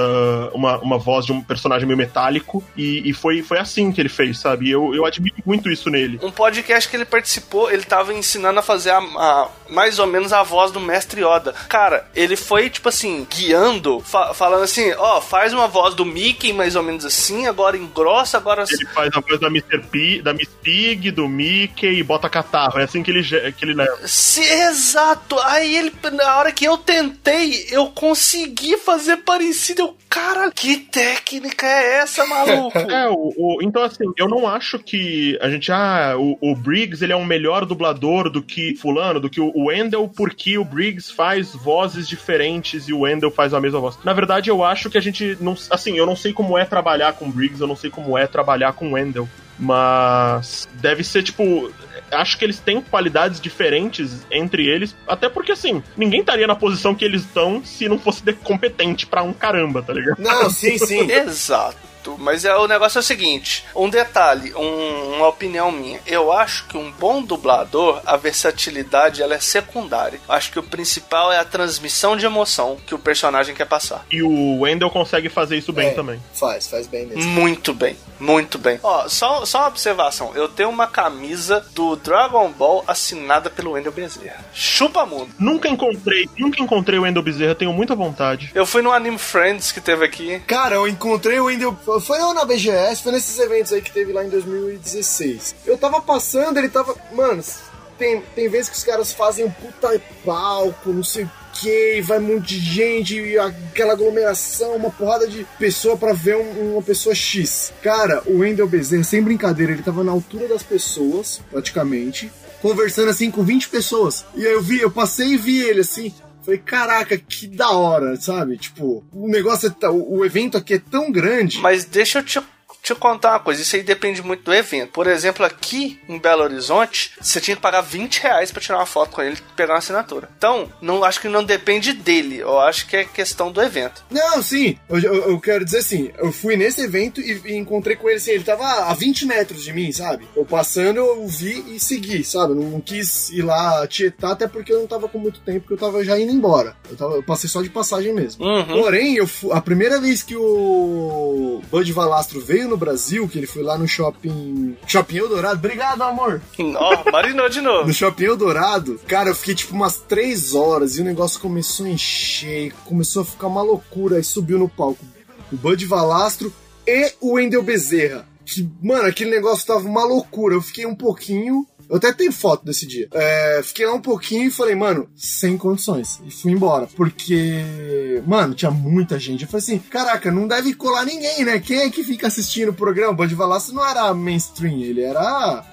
uma, uma voz de um personagem meio metálico e, e foi, foi assim que ele fez, sabe? Eu, eu admiro muito isso nele.
Um podcast que ele participou, ele tava ensinando a fazer a, a- mais ou menos a voz do mestre Yoda. Cara, ele foi, tipo assim, guiando, fa- falando assim, ó, faz uma voz do Mickey mais ou menos assim, agora engrossa, agora...
Ele faz a voz da Mr. P, da Miss Pig, do Mickey e bota catarro. É assim que ele, que ele leva.
Se, exato! Aí ele, na hora que eu tentei, eu consegui fazer parecido. Eu, cara, que técnica é essa, maluco? <laughs>
É, o, o- então assim, eu não acho que a gente, ah, o, o Briggs ele é um melhor dublador do que fulano, do que o, o Wendell, porque o Briggs faz vozes diferentes e o Wendell faz a mesma voz. Na verdade, eu acho que a gente não, assim, eu não sei como é trabalhar com o Briggs, eu não sei como é trabalhar com o Wendell, mas deve ser tipo Acho que eles têm qualidades diferentes entre eles, até porque assim, ninguém estaria na posição que eles estão se não fosse de- competente pra um caramba, tá ligado?
Não, sim, sim. <laughs>
Exato. Mas é, o negócio é o seguinte: um detalhe, um- uma opinião minha. Eu acho que um bom dublador, a versatilidade ela é secundária. Acho que o principal é a transmissão de emoção que o personagem quer passar.
E o Wendell consegue fazer isso bem
É,
também.
Faz, faz bem mesmo.
Muito bem, muito bem. Ó, só, só uma observação: eu tenho uma camisa do Dragon Ball assinada pelo Wendel Bezerra. Chupa mundo.
Nunca encontrei, nunca encontrei o Wendell Bezerra, tenho muita vontade.
Eu fui no Anime Friends que teve aqui.
Cara, eu encontrei o Wendel. Foi ou na BGS, foi nesses eventos aí que teve lá em 2016. Eu tava passando, ele tava. Mano, tem, tem vezes que os caras fazem um puta palco, não sei o que, vai um monte de gente, e aquela aglomeração, uma porrada de pessoa pra ver um- uma pessoa X. Cara, o Wendel Bezerra, sem brincadeira, ele tava na altura das pessoas, praticamente, conversando assim com 20 pessoas. E aí eu vi, eu passei e vi ele assim. Falei, caraca, que da hora, sabe? Tipo, o negócio é. O evento aqui é tão grande.
Mas deixa eu te, te contar uma coisa, isso aí depende muito do evento. Por exemplo, aqui em Belo Horizonte, você tinha que pagar 20 reais pra tirar uma foto com ele e pegar uma assinatura. Então, não acho que não depende dele, eu acho que é questão do evento.
Não, sim, eu, eu- eu quero dizer assim, eu fui nesse evento e, e encontrei com ele assim, ele tava a 20 metros de mim, sabe? Eu passando, eu vi e segui, sabe? Eu não quis ir lá tietar, até porque eu não tava com muito tempo, porque eu tava já indo embora. Eu, tava, eu passei só de passagem mesmo.
Uhum.
Porém, eu a primeira vez que o Bud Valastro veio no Brasil, que ele foi lá no shopping. Shopping Eldorado, obrigado, amor! <laughs>
Ó, marinou de novo.
No Shopping Eldorado, cara, eu fiquei tipo umas três horas e o negócio começou a encher, começou a ficar uma loucura. Aí subiu no palco o Bud Valastro e o Wendel Bezerra. Que, mano, aquele negócio tava uma loucura. Eu fiquei um pouquinho. Eu até tenho foto desse dia. É, fiquei lá um pouquinho e falei, mano, sem condições. E fui embora. Porque, mano, tinha muita gente. Eu falei assim, caraca, não deve colar ninguém, né? Quem é que fica assistindo o programa? O Bud Valastro não era mainstream, ele era.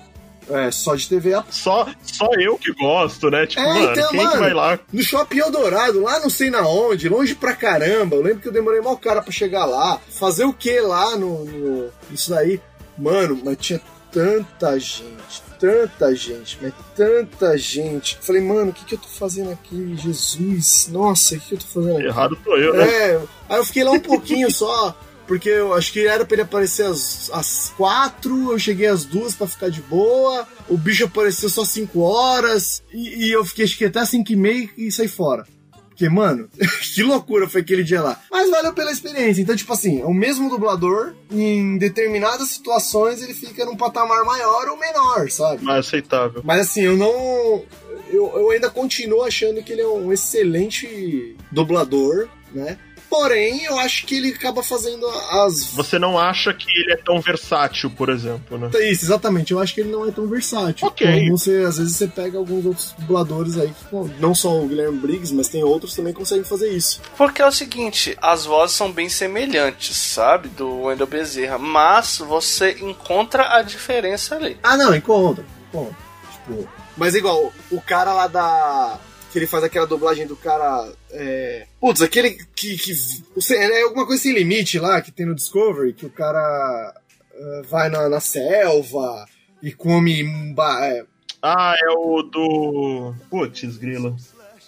É, só de TV a
Só, só eu que gosto, né? Tipo,
É,
mano,
então,
quem que
mano.
vai lá?
No Shopping Eldorado, lá não sei na onde, longe pra caramba. Eu lembro que eu demorei mal cara pra chegar lá. Fazer o que lá no, no. Isso daí? Mano, mas tinha tanta gente, tanta gente, mas tanta gente. Falei, mano, o que, que eu tô fazendo aqui? Jesus, nossa, o que, que eu tô fazendo aqui?
Errado sou eu, né?
É, aí eu fiquei lá um pouquinho só, porque eu acho que era pra ele aparecer às, às quatro, eu cheguei às duas pra ficar de boa, o bicho apareceu só cinco horas, e, e eu fiquei acho que até cinco e meia e saí fora. Porque, mano, <laughs> que loucura foi aquele dia lá. Mas valeu pela experiência. Então, tipo assim, é o mesmo dublador, em determinadas situações ele fica num patamar maior ou menor, sabe?
Mais aceitável.
Mas assim, eu não. Eu, eu ainda continuo achando que ele é um excelente dublador, né? Porém, eu acho que ele acaba fazendo as.
Você não acha que ele é tão versátil, por exemplo, né?
Isso, exatamente. Eu acho que ele não é tão versátil.
Ok.
Como você, às vezes você pega alguns outros dubladores aí, que, bom, não só o Guilherme Briggs, mas tem outros também que conseguem fazer isso.
Porque é o seguinte, as vozes são bem semelhantes, sabe? Do Wendel Bezerra, mas você encontra a diferença ali.
Ah, não, encontra. encontra. Tipo, mas igual, o cara lá da. Que ele faz aquela dublagem do cara. É... Putz, aquele que. que é alguma coisa sem limite lá que tem no Discovery, que o cara eh, vai na, na selva e come. ba- é,
Ah, é o do. Putz, grila.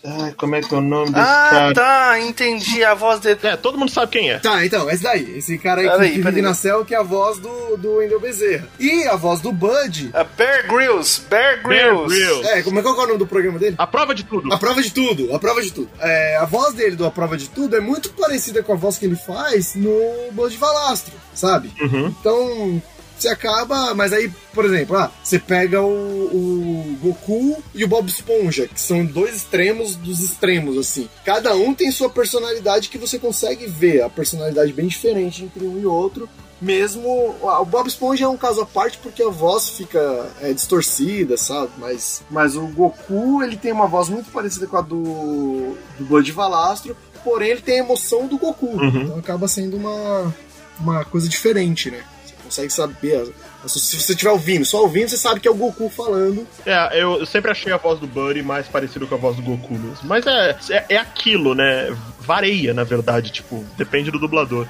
Ai, como é que é o nome desse
Ah,
cara?
tá, entendi a voz dele.
É, todo mundo sabe quem é.
Tá, então, esse daí. Esse cara aí
Peraí,
que vive na céu, que é a voz do, do Wendel Bezerra. E a voz do Bud.
É Bear Grylls, Bear
Bear
Grylls.
É, como é, qual que é o nome do programa dele?
A prova de tudo.
A prova de tudo, a prova de tudo. É, a voz dele do A Prova de Tudo é muito parecida com a voz que ele faz no Bud Valastro, sabe?
Uhum.
Então, você acaba. Mas aí, por exemplo, ah, você pega o, o Goku e o Bob Esponja, que são dois extremos dos extremos, assim. Cada um tem sua personalidade que você consegue ver, a personalidade bem diferente entre um e outro. Mesmo. ah, O Bob Esponja é um caso à parte porque a voz fica é, distorcida, sabe? Mas, mas o Goku, ele tem uma voz muito parecida com a do, do Bud Valastro, porém ele tem a emoção do Goku.
Uhum.
Então acaba sendo uma, uma coisa diferente, né? Consegue saber. Se você estiver ouvindo, só ouvindo, você sabe que é o Goku falando.
É, eu, eu sempre achei a voz do Buddy mais parecida com a voz do Goku mesmo. Mas é, é, é aquilo, né? Vareia, na verdade, tipo, depende do dublador.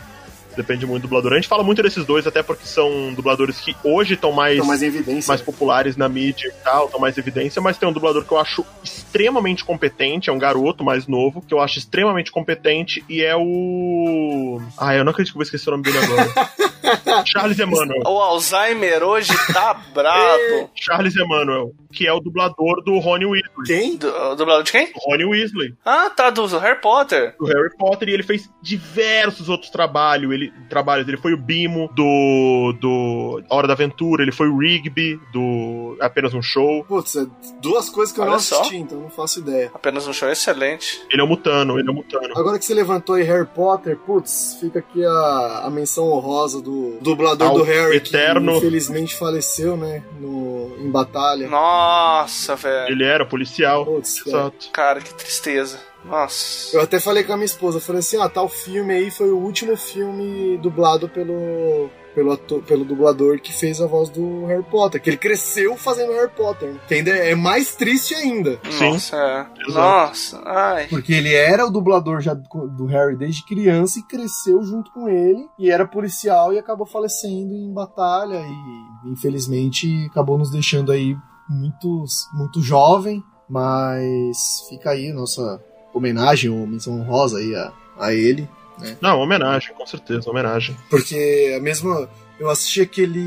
Depende muito do dublador. A gente fala muito desses dois, até porque são dubladores que hoje estão mais,
mais evidência.
mais populares na mídia e tal, estão mais em evidência, mas tem um dublador que eu acho extremamente competente, é um garoto mais novo, que eu acho extremamente competente, e é o. Ah, eu não acredito que eu vou esquecer o nome dele agora. <laughs> Charles Emmanuel.
O Alzheimer hoje tá brabo. <laughs>
Charles Emmanuel, que é o dublador do Rony Weasley.
Quem?
Do, o dublador de quem?
Rony Weasley,
Ah, tá, do Harry Potter.
do Harry Potter, e ele fez diversos outros trabalhos. Ele, trabalhos. ele foi o Bimo do, do Hora da Aventura, ele foi o Rigby do Apenas um Show.
Putz, é duas coisas que eu
Olha
não
só.
assisti, então não faço ideia.
Apenas um show excelente.
Ele é o Mutano, ele é o Mutano.
Agora que você levantou aí Harry Potter, putz, fica aqui a, a menção honrosa do dublador
Ao
do Harry,
eterno.
que infelizmente faleceu, né, no, em batalha.
Nossa, velho.
Ele era policial.
Putz.
Exato.
Cara, que tristeza. Nossa.
Eu até falei com a minha esposa, eu falei assim, ah, tal filme aí foi o último filme dublado pelo pelo, ator, pelo dublador que fez a voz do Harry Potter, que ele cresceu fazendo Harry Potter, que ainda é mais triste ainda.
Sim.
Nossa, é.
Exato.
Nossa, ai.
Porque ele era o dublador já do Harry desde criança e cresceu junto com ele, e era policial e acabou falecendo em batalha, e infelizmente acabou nos deixando aí muito, muito jovem, mas fica aí nossa homenagem ou menção honrosa aí a, a ele,
Não, homenagem, com certeza, homenagem.
porque a mesma. Eu assisti aquele.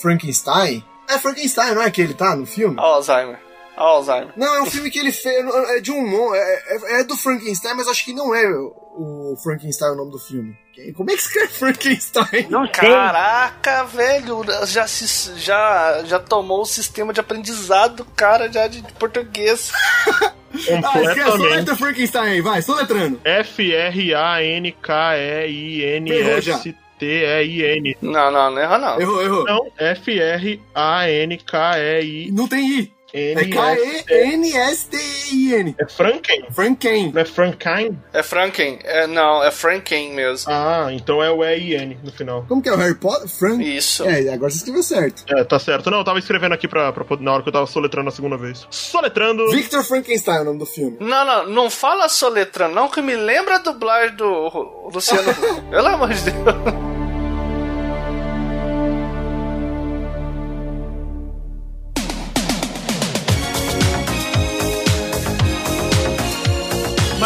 Frankenstein. É Frankenstein, não é que ele tá no filme?
Alzheimer. Alzheimer.
Não, é um filme que ele fez. É de um. mon- É, é, é do Frankenstein, mas acho que não é o Frankenstein o nome do filme. Como é que escreve <laughs> Frankenstein?
Não.
Caraca, velho, já, se, já, já tomou o sistema de aprendizado do cara já de português. <laughs>
Ah, esquece,
Completamente.
soletra Frankenstein aí, vai, soletrando.
F-R-A-N-K-E-I-N-S-T-E-I-N.
Não, não, não erra não.
Errou, errou.
Não, F-R-A-N-K-E-I-N-S.
Não tem I. É K-E-N-S-T-I-N.
É Franken?
Franken.
Não é Frankenstein?
É Franken. É, não, é Franken mesmo.
Ah, então é o E-I-N no final.
Como que é o Harry Potter? Frank.
Isso.
É, agora você escreveu certo.
É, tá certo. Não, eu tava escrevendo aqui pra, pra poder- na hora que eu tava soletrando a segunda vez. Soletrando.
Victor Frankenstein é o nome do filme.
Não, não, não fala soletrando, não, que me lembra a dublagem do Luciano. <laughs> Pelo amor de Deus.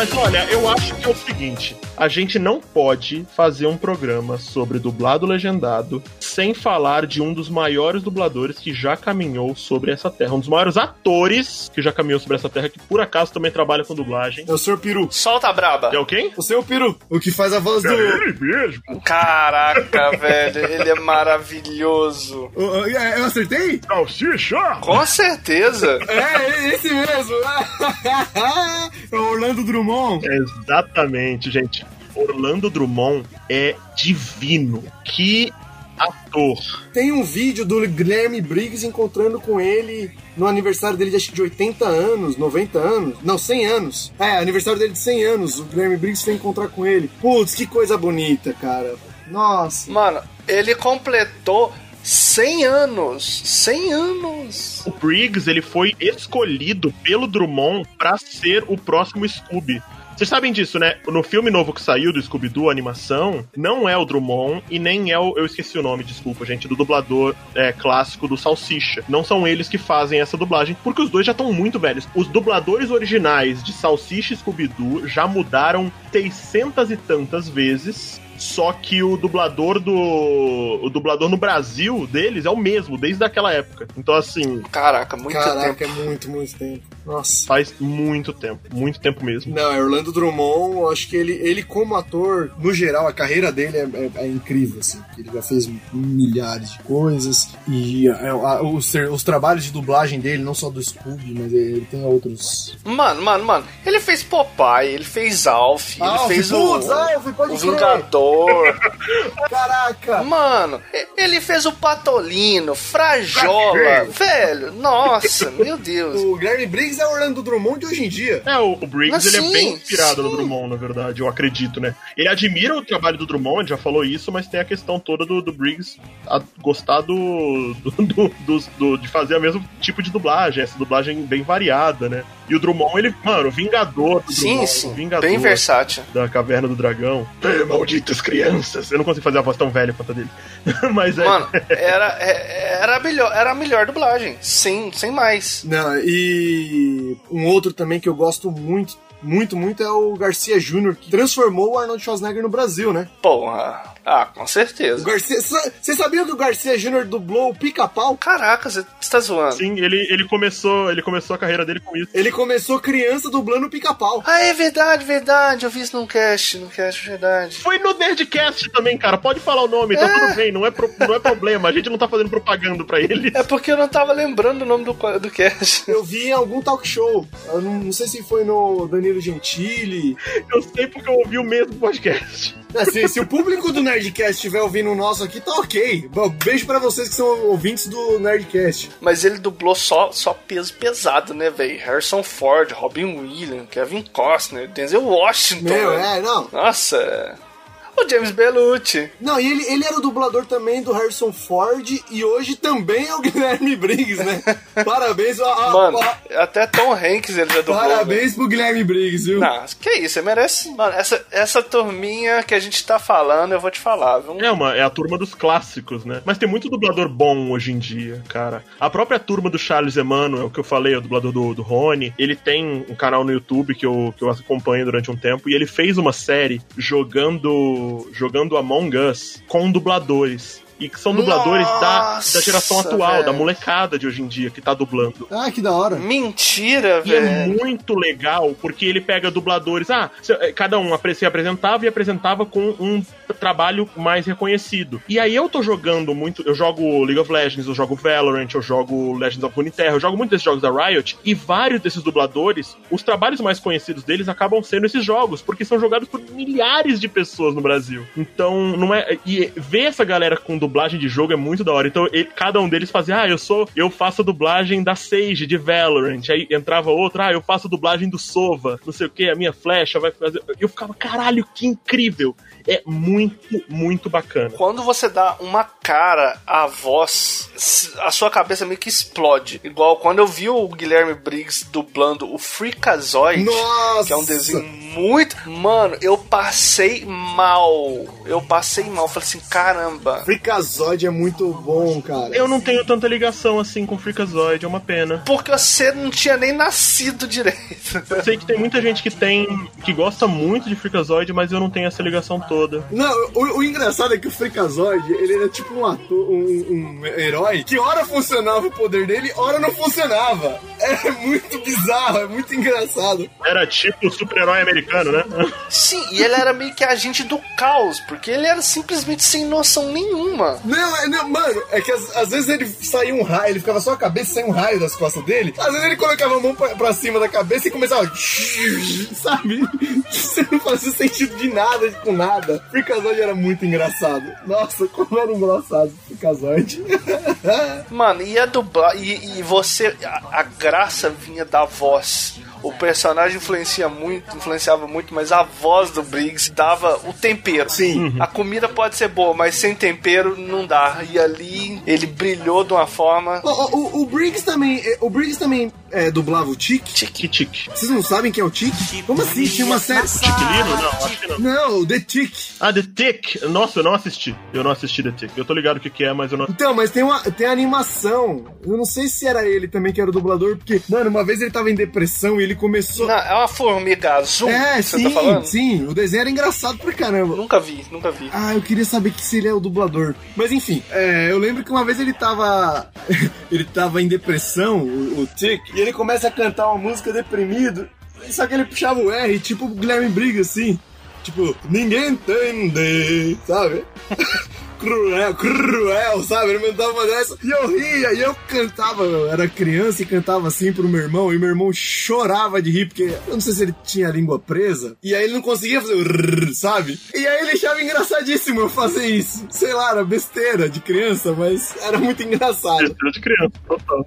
Mas olha, eu acho que é o seguinte: a gente não pode fazer um programa sobre dublado legendado sem falar de um dos maiores dubladores que já caminhou sobre essa terra. Um dos maiores atores que já caminhou sobre essa terra, que por acaso também trabalha com dublagem.
É o Sr. Peru.
Solta a braba.
É o quem?
O seu Peru. O que faz a voz do.
Ele mesmo.
Caraca, <laughs> velho, ele é maravilhoso.
É, Eu acertei?
Salsicha!
Com certeza. <laughs>
É, esse mesmo. <laughs> É o Orlando Drummond.
Exatamente, gente. Orlando Drummond é divino. Que ator.
Tem um vídeo do Guilherme Briggs encontrando com ele no aniversário dele de acho que de 80 anos, 90 anos. Não, 100 anos. É, aniversário dele de 100 anos. O Guilherme Briggs foi encontrar com ele. Putz, que coisa bonita, cara. Nossa.
Mano, ele completou 100 anos. 100 anos.
O Briggs ele foi escolhido pelo Drummond pra ser o próximo Scooby. Vocês sabem disso, né? No filme novo que saiu do Scooby-Doo, a animação, não é o Drummond e nem é o. Eu esqueci o nome, desculpa, gente, do dublador é, clássico do Salsicha. Não são eles que fazem essa dublagem, porque os dois já estão muito velhos. Os dubladores originais de Salsicha e Scooby-Doo já mudaram 600 e tantas vezes. Só que o dublador do. O dublador no Brasil deles é o mesmo, desde aquela época. Então, assim,
Caraca, muito
Caraca,
tempo.
é muito, muito tempo. Nossa.
faz muito tempo. Muito tempo mesmo.
Não, é Orlando Drummond, eu acho que ele, ele como ator, no geral, a carreira dele é, é- é incrível, assim. Ele já fez milhares de coisas. E é, a- os, ter- os trabalhos de dublagem dele, não só do Scooby, mas ele tem outros.
Mano, mano, mano. Ele fez Popeye, ele fez Alf, ele
Alf,
fez
putz,
o,
Alf, pode
o
crer.
Vingador. <laughs>
Caraca!
Mano, ele fez o Patolino, Frajola, velho. Nossa, meu Deus.
O Guilherme Briggs é o Orlando Drummond de hoje em dia.
É, o, o Briggs ele é
sim,
bem inspirado no
sim.
Drummond, na verdade, eu acredito, né? Ele admira o trabalho do Drummond, já falou isso, mas tem a questão toda do, do Briggs a- gostar do, do, do- de fazer o mesmo tipo de dublagem, essa dublagem bem variada, né? E o Drummond, ele, mano, o Vingador do
Sim,
Drummond,
sim.
Vingador
Bem versátil.
da Caverna do Dragão. "Eh, Malditas crianças! Eu não consigo fazer a voz tão velha quanto a dele. <laughs> mas é.
Mano, era, é- era, a melhor, era a melhor dublagem. Sem, sem mais.
Não, e um outro também que eu gosto muito, muito, muito é o Garcia Júnior, que transformou o Arnold Schwarzenegger no Brasil, né?
Porra. Ah, com certeza.
Garcia, você sabia que o Garcia Júnior dublou o Pica-Pau?
Caraca, você tá zoando.
Sim, ele, ele, começou, ele começou a carreira dele com isso.
Ele começou criança dublando o Pica-Pau.
Ah, é verdade, verdade. Eu vi isso num cast, num cast, verdade.
Foi no Nerdcast também, cara. Pode falar o nome, tá tudo bem, não é, pro- não é problema. A gente não tá fazendo propaganda pra ele.
É porque eu não tava lembrando o nome do, do cast.
Eu vi em algum talk show. Eu não, não sei se foi no Danilo Gentili.
Eu sei porque eu ouvi o mesmo podcast.
É, se, o público do Nerdcast estiver ouvindo o nosso aqui, tá ok. Bom, Beijo pra vocês que são ouvintes do Nerdcast.
Mas ele dublou só, só peso pesado, né, velho? Harrison Ford, Robin Williams, Kevin Costner, Denzel Washington.
Meu,
né?
é, não.
Nossa. O James Belucci.
Não, e ele, ele era o dublador também do Harrison Ford e hoje também é o <laughs> Guilherme Briggs, né? Parabéns, ó,
Mano,
ó,
até Tom Hanks ele já dublou. né?
parabéns pro Guilherme Briggs, viu?
Não, que isso, você merece. Mano, essa, essa turminha que a gente tá falando, eu vou te falar, viu?
É, uma, é a turma dos clássicos, né? Mas tem muito dublador bom hoje em dia, cara. A própria turma do Charles Emmanuel, que eu falei, é o dublador do, do Rony, ele tem um canal no YouTube que eu, que eu acompanho durante um tempo, e ele fez uma série jogando, jogando Among Us com dubladores. E que são dubladores da,
Nossa,
da geração atual,
velho.
da molecada de hoje em dia, que tá dublando.
Ah, que da hora.
Mentira,
E é
velho.
muito legal, porque ele pega dubladores. Ah, eh, cada um se apresentava e apresentava com um trabalho mais reconhecido. E aí eu tô jogando muito. Eu jogo League of Legends, eu jogo Valorant, eu jogo Legends of Runeterra, eu jogo muitos desses jogos da Riot. E vários desses dubladores, os trabalhos mais conhecidos deles acabam sendo esses jogos, porque são jogados por milhares de pessoas no Brasil. Então, não é. E ver essa galera com dublagem de jogo é muito da hora. Então, ele- cada um deles fazia, ah, eu sou. Eu faço dublagem da Sage, de Valorant. Aí entrava outro, ah, eu faço dublagem do Sova, não sei o que, a minha flecha vai fazer. Eu ficava, caralho, que incrível! É muito, muito bacana.
Quando você dá uma cara à voz, a sua cabeça meio que explode. Igual quando eu vi o Guilherme Briggs dublando o Freakazoid,
Nossa!
que é um desenho muito. Mano, eu passei mal. Eu passei mal. Falei assim, caramba.
Freakazoid é muito bom, cara.
Eu não tenho tanta ligação assim com Freakazoid, é uma pena.
Porque você não tinha nem nascido direito.
Eu sei que tem muita gente que tem. que gosta muito de Freakazoid, mas eu não tenho essa ligação toda.
Não, o, o engraçado é que o Freakazoid, ele era tipo um ator, um, um herói, que hora funcionava o poder dele, hora não funcionava. É muito bizarro, é muito engraçado.
Era tipo o super-herói americano, né?
Sim, e ele era meio que agente do caos, porque ele era simplesmente sem noção nenhuma.
Não, é, não, mano, é que às, às vezes ele saía um raio, ele ficava só a cabeça e saía um raio das costas dele. Às vezes ele colocava a mão pra, pra cima da cabeça e começava. <laughs> Sabe? Você não fazia sentido de nada com nada. Freakazoid era muito engraçado. Nossa, como era engraçado Freakazoid. <laughs>
Mano, e a dublar. E, e você. A, a graça vinha da voz. O personagem influencia muito, influenciava muito, mas a voz do Briggs dava o tempero.
Sim.
A comida pode ser boa, mas sem tempero não dá. E ali ele brilhou de uma forma.
O, o- o Briggs também, o Briggs também é, dublava o Tique?
Que tique.
Vocês não sabem quem é o Tique? Como assim? Tinha uma série.
Tiquilino? Não, acho que não.
Não, The Tique.
Ah, The Tick. Nossa, eu não assisti. Eu não assisti The Tick. Eu tô ligado o que, que é, mas eu não.
Então, mas tem uma tem a animação. Eu não sei se era ele também que era o dublador, porque, mano, uma vez ele tava em depressão e ele começou.
Não, é uma formiga azul
é,
que você
sim,
tá falando?
sim. O desenho era engraçado pra caramba.
Nunca vi, nunca vi.
Ah, eu queria saber que se ele é o dublador. Mas enfim, é, eu lembro que uma vez ele tava. <laughs> ele tava em depressão, o, o Tick, e ele começa a cantar uma música deprimido. Só que ele puxava o R, tipo Guilherme Briggs, assim. Tipo, ninguém entende, sabe? <laughs> cruel, cruel, sabe? Ele mandava uma dessa e eu ria, e eu cantava, eu era criança e cantava assim pro meu irmão, e meu irmão chorava de rir, porque eu não sei se ele tinha a língua presa, e aí ele não conseguia fazer o rrr, sabe? E aí ele achava engraçadíssimo eu fazer isso. Sei lá, era besteira de criança, mas era muito engraçado.
Besteira de criança, total.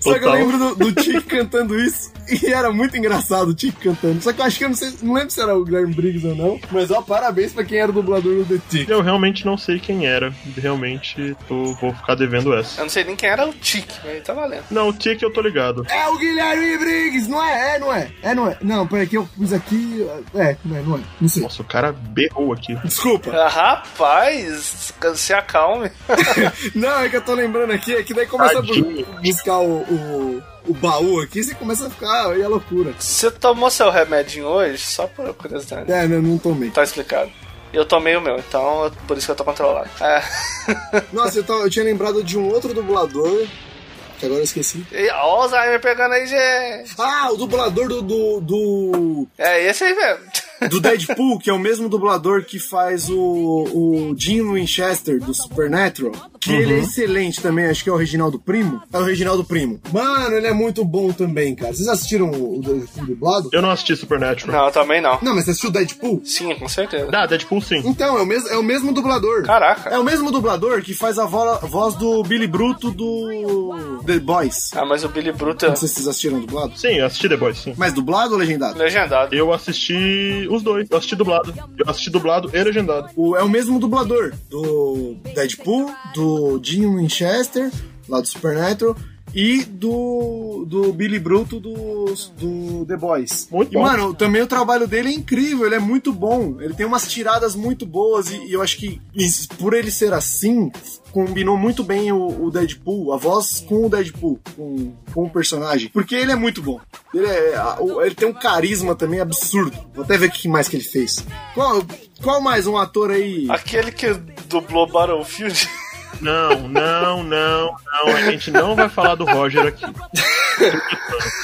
Só que eu lembro do, do Tic cantando isso e era muito engraçado o Tic cantando. Só que eu acho que eu não sei, não lembro se era o Guilherme Briggs ou não, mas ó, parabéns pra quem era o dublador do The Tic.
Eu realmente não sei quem era. Realmente tô, vou ficar devendo essa.
Eu não sei nem quem era o Tique, mas tá valendo.
Não, o Tick eu tô ligado.
É o Guilherme Briggs, não é? É, não é? É, não é? Não, peraí que eu pus aqui. É, não é, não é. Não sei.
Nossa, o cara berrou aqui.
Desculpa.
Ah, Rapaz, se acalme. <laughs>
Não, é que eu tô lembrando aqui, é que daí começa a
Tadinho.
buscar o, o, o baú aqui, você começa a ficar aí a loucura.
Você tomou seu remedinho hoje? Só por curiosidade.
É, não, não tomei.
Tá explicado. Eu tomei o meu, então por isso que eu tô controlado. É. <laughs>
Nossa, eu, tava- eu tinha lembrado de um outro dublador, que agora eu esqueci.
E, ó, o Alzheimer pegando aí, gente.
Ah, o dublador do, do, do,
É esse aí mesmo. <laughs>
do Deadpool, que é o mesmo dublador que faz o, o Jim Winchester do Supernatural. Que ele é excelente também, acho que é o Reginaldo Primo. É o Reginaldo Primo. Mano, ele é muito bom também, cara. Vocês assistiram o, o Deadpool dublado?
Eu não assisti Supernatural.
Não, eu também não.
Não, mas você assistiu o Deadpool?
Sim, com certeza.
Ah, Deadpool sim.
Então, é o, mesmo, é o mesmo dublador.
Caraca.
É o mesmo dublador que faz a vo- voz do Billy Bruto do The Boys.
Ah, mas o Billy Bruto é
Não sei se vocês assistiram dublado.
Sim, eu assisti The Boys, sim.
Mas dublado ou legendado?
legendado.
Eu assisti os dois. Eu assisti dublado. Eu assisti dublado e legendado.
O, é o mesmo dublador do Deadpool, do Jim Winchester, lá do Supernatural, e do, do Billy Bruto do, do The Boys.
Muito
e,
bom.
mano, também o trabalho dele é incrível, ele é muito bom. Ele tem umas tiradas muito boas e, e eu acho que por ele ser assim, combinou muito bem o, o Deadpool, a voz com o Deadpool, com, com o personagem. Porque ele é muito bom. Ele, é, ele tem um carisma também absurdo. Vou até ver o que mais que ele fez. Qual, qual mais um ator aí?
Aquele que dublou Battlefield.
Não, não, não, não. A gente não vai falar do Roger aqui.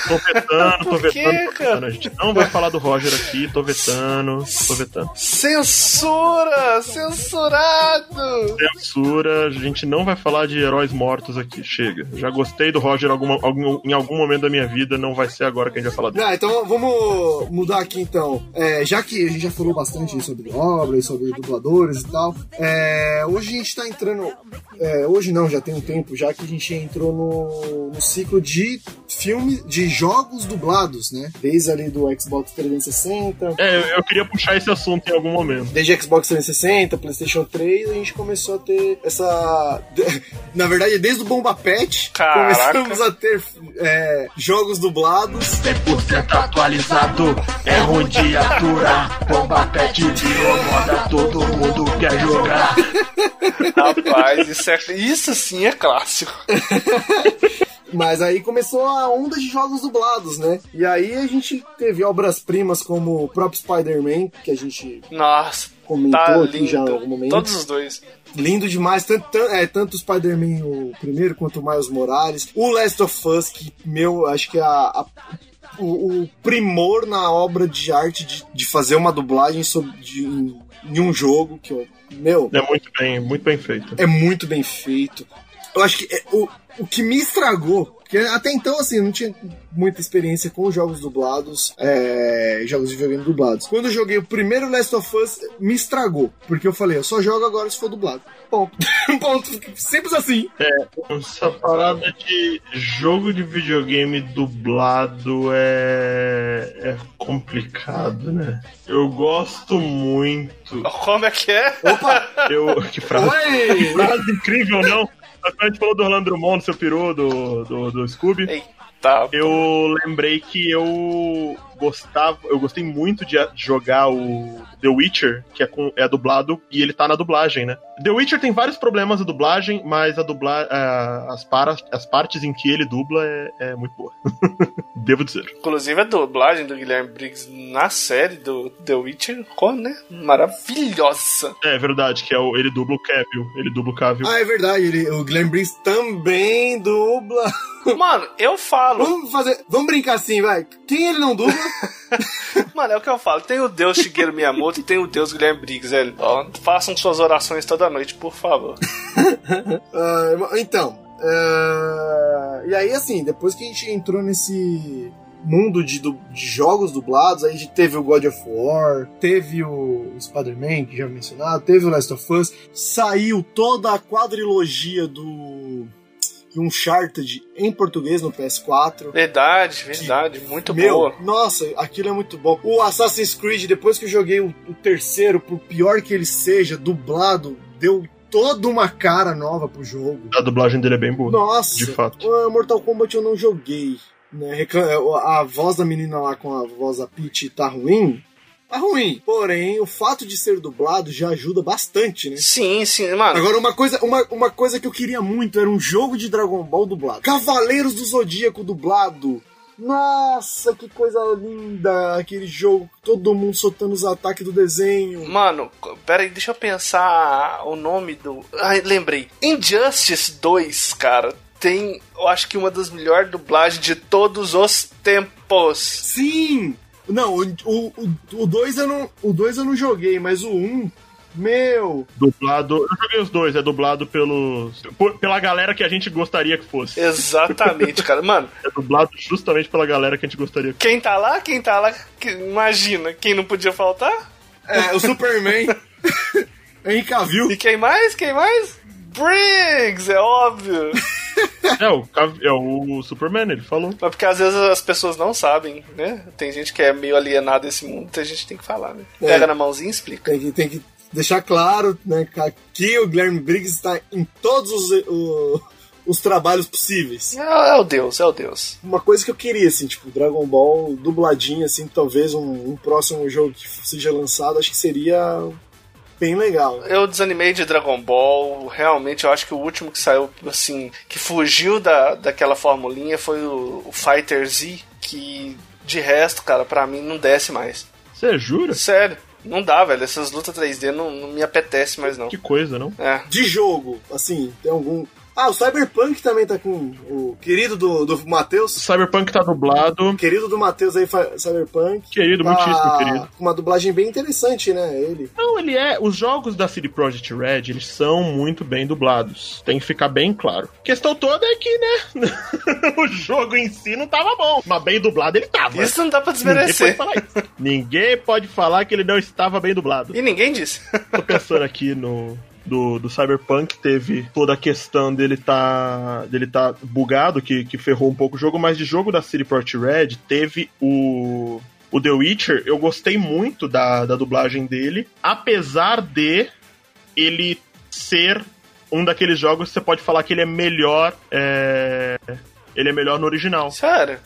Tô vetando, tô
Por quê,
vetando, tô vetando. A gente não vai falar do Roger aqui, tô vetando, tô vetando.
Censura! Censurado!
Censura, a gente não vai falar de heróis mortos aqui, chega. Já gostei do Roger alguma- algum- em algum momento da minha vida, não vai ser agora que a gente vai falar dele.
Ah, então vamos mudar aqui então. É, já que a gente já falou bastante sobre obras, sobre dubladores e tal, é, hoje a gente tá entrando. É, hoje não, já tem um tempo, já que a gente entrou no, no ciclo de filme, de jogos dublados, né? Desde ali do Xbox 360.
É, eu, eu queria puxar esse assunto em algum momento.
Desde Xbox 360, PlayStation 3, a gente começou a ter essa. <laughs> Na verdade, desde o Bomba Pet,
Caraca.
começamos a ter é, jogos dublados.
100% atualizado, é ruim de aturar. Bomba pet virou moda, todo mundo quer jogar. <laughs>
Rapaz, isso, é, isso sim é clássico. <laughs>
Mas aí começou a onda de jogos dublados, né? E aí a gente teve obras-primas como o próprio Spider-Man, que a gente
Nossa,
comentou
tá
aqui
lindo.
já em algum momento.
Todos os dois.
Lindo demais, tanto, tan- é, tanto o Spider-Man o primeiro quanto o Miles Morales. O Last of Us, que, meu, acho que é a, a- o, o primor na obra de arte de, de fazer uma dublagem sobre, de, em, em um jogo, que eu, meu,
É muito bem, muito bem feito.
é muito bem feito. Eu acho que é, o, o que me estragou, porque até então, assim, eu não tinha muita experiência com jogos dublados, é, jogos de videogame dublados. Quando eu joguei o primeiro Last of Us, me estragou, porque eu falei, eu só jogo agora se for dublado. Ponto. <laughs> Ponto. Simples assim.
Essa parada de jogo de videogame dublado é, é complicado, né? Eu gosto muito.
Como é que é?
Opa!
Eu, que frase,
Oi!
que frase incrível, não? A gente falou do Orlando Drummond, do seu peru, do, do, do Scooby.
Eita.
Eu lembrei que eu gostava, eu gostei muito de de jogar o The Witcher, que é, com, é dublado, e ele tá na dublagem, né? The Witcher tem vários problemas a dublagem, mas a dubla, a- as, para, as partes em que ele dubla é, é muito boa. <laughs> Devo dizer.
Inclusive a dublagem do Guilherme Briggs na série do The Witcher ficou, né? Maravilhosa.
É verdade, que é o, ele dubla o Cavill, ele dubla o Cavill.
Ah, é verdade, ele, o Glenn Briggs também dubla.
Mano, eu falo.
Vamos fazer. Vamos brincar assim, vai. Quem ele não dubla? <laughs>
Mano, é o que eu falo. Tem o Deus Shigeru Miyamoto e tem o Deus Guilherme Briggs, velho. Ó, façam suas orações toda noite, por favor. <laughs>
Ah, então. ah, e aí, assim, depois que a gente entrou nesse mundo de, de jogos dublados, aí a gente teve o God of War, teve o Spider-Man, que já mencionado, teve o Last of Us, saiu toda a quadrilogia do Uncharted em português no PS4.
Verdade, verdade. Muito
Meu,
boa.
nossa, aquilo é muito bom. O Assassin's Creed, depois que eu joguei o, o terceiro, por pior que ele seja, dublado, deu toda uma cara nova pro jogo.
A dublagem dele é bem boa.
Nossa,
De fato.
o Mortal Kombat eu não joguei. Né? A voz da menina lá com a voz da Peach tá ruim. Tá ruim. Porém, o fato de ser dublado já ajuda bastante, né?
Sim, sim, mano.
Agora, uma coisa, uma, uma coisa que eu queria muito era um jogo de Dragon Ball dublado. Cavaleiros do Zodíaco dublado. Nossa, que coisa linda aquele jogo. Todo mundo soltando os ataques do desenho.
Mano, pera aí, deixa eu pensar o nome do. Ai, lembrei. Injustice 2, cara, tem, eu acho que uma das melhores dublagens de todos os tempos.
Sim! Não, o 2 o, o dois eu, não, o dois eu não joguei, mas o 1, um, meu.
Dublado. Eu joguei os dois, é dublado pelos. por- pela galera que a gente gostaria que fosse.
Exatamente, cara. Mano,
É dublado justamente pela galera que a gente gostaria que
quem tá lá, quem tá lá, que- imagina, quem não podia faltar?
É, o Superman. <laughs> Henry Cavill.
E quem mais? Quem mais? Briggs, é óbvio. <laughs>
É, o, é o Superman, ele falou.
Mas porque às vezes as pessoas não sabem, né? Tem gente que é meio alienada desse mundo, então a gente tem que falar, né?
É.
Pega na mãozinha e explica.
Tem que, tem que deixar claro, né, que aqui o Guilherme Briggs está em todos os, o- os trabalhos possíveis.
É, é o Deus, é o Deus.
Uma coisa que eu queria, assim, tipo, Dragon Ball dubladinho, assim, talvez um, um próximo jogo que seja lançado, acho que seria bem legal.
Eu desanimei de Dragon Ball, realmente eu acho que o último que saiu, assim, que fugiu da, daquela formulinha foi o, o Fighter Z, que de resto, cara, pra mim não desce mais.
Você jura?
Sério, não dá, velho. Essas lutas 3D não, não me apetece mais, não.
Que coisa, não?
É.
De jogo, assim, tem algum. Ah, o Cyberpunk também tá com o querido do, do Matheus.
Cyberpunk tá dublado.
Querido do Matheus aí, Cyberpunk.
Querido,
Tá
muitíssimo querido.
Com uma dublagem bem interessante, né? Ele.
Não, ele é. Os jogos da CD Projekt Red, eles são muito bem dublados. Tem que ficar bem claro. A questão toda é que, né? <laughs> o jogo em si não tava bom. Mas bem dublado ele tava.
Isso não dá pra
Ninguém pode
desmerecer.
falar isso. Ninguém pode falar que ele não estava bem dublado.
E ninguém disse.
Tô pensando aqui no. Do, do Cyberpunk teve toda a questão dele tá dele tá bugado que, que ferrou um pouco o jogo, mas de jogo da CD Projekt Red teve o o The Witcher, eu gostei muito da, da dublagem dele, apesar de ele ser um daqueles jogos que você pode falar que ele é melhor é, ele é melhor no original.
Sério?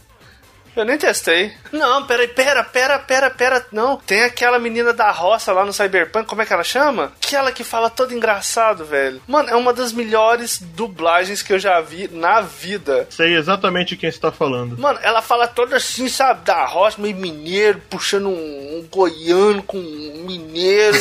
Eu nem testei. Não, peraí, pera, pera, pera, pera. Não, tem aquela menina da roça lá no Cyberpunk, como é que ela chama? Aquela que fala todo engraçado, velho. Mano, é uma das melhores dublagens que eu já vi na vida.
Sei exatamente quem você tá falando.
Mano, ela fala toda assim, sabe, da roça, meio mineiro, puxando um, um goiano com um mineiro.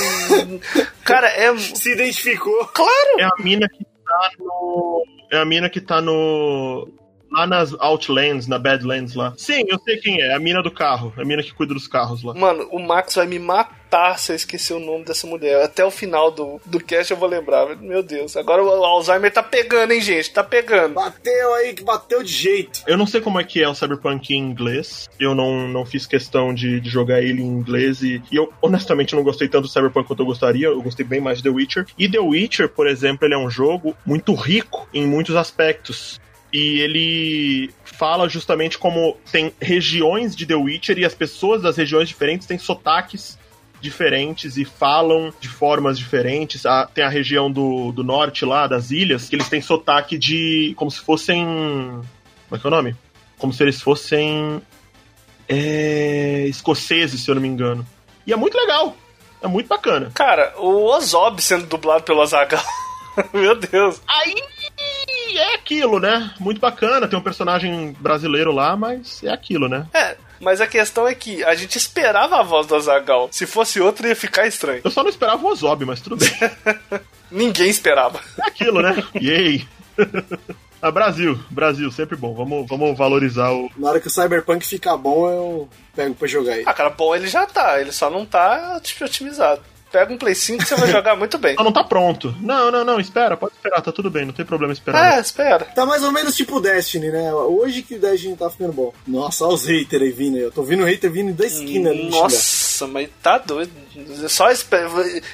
<laughs> Cara, é.
Se identificou.
Claro!
É a mina que tá no. É a mina que tá no. Lá nas Outlands, na Badlands lá. Sim, eu sei quem é. É a mina do carro. É a mina que cuida dos carros lá.
Mano, o Max vai me matar se eu esquecer o nome dessa mulher. Até o final do, do cast eu vou lembrar. Meu Deus, agora o Alzheimer tá pegando, hein, gente? Tá pegando.
Bateu aí, que bateu de jeito.
Eu não sei como é que é o Cyberpunk em inglês. Eu não, não fiz questão de, de jogar ele em inglês. E, e eu, honestamente, não gostei tanto do Cyberpunk quanto eu gostaria. Eu gostei bem mais de The Witcher. E The Witcher, por exemplo, ele é um jogo muito rico em muitos aspectos. E ele fala justamente como tem regiões de The Witcher e as pessoas das regiões diferentes têm sotaques diferentes e falam de formas diferentes. Ah, tem a região do, do norte lá, das ilhas, que eles têm sotaque de. como se fossem. Como é que é o nome? como se eles fossem é, escoceses, se eu não me engano. E é muito legal. É muito bacana.
Cara, o Ozob sendo dublado pelo Azagal. <laughs> Meu Deus.
Aí é aquilo, né? Muito bacana. Tem um personagem brasileiro lá, mas é aquilo, né?
É, mas a questão é que a gente esperava a voz do Azagal. Se fosse outro, ia ficar estranho.
Eu só não esperava o Ozob, mas tudo bem. <laughs>
Ninguém esperava.
É aquilo, né? <laughs> Yay! <laughs> Ah, Brasil, Brasil, sempre bom. Vamos, vamos valorizar o.
Na hora que o Cyberpunk ficar bom, eu pego pra jogar ele.
Ah, cara, bom ele já tá. Ele só não tá tipo, otimizado. Pega um Play 5 que você vai <laughs> jogar muito bem.
Só não tá pronto. Não, não, não, espera, pode esperar, tá tudo bem, não tem problema esperar.
É, espera.
Tá mais ou menos tipo Destiny, né? Hoje que o Destiny tá ficando bom. Nossa, olha os haters aí vindo aí. Eu tô vendo hater vindo da esquina ali.
Nossa, mas tá doido. Só espera.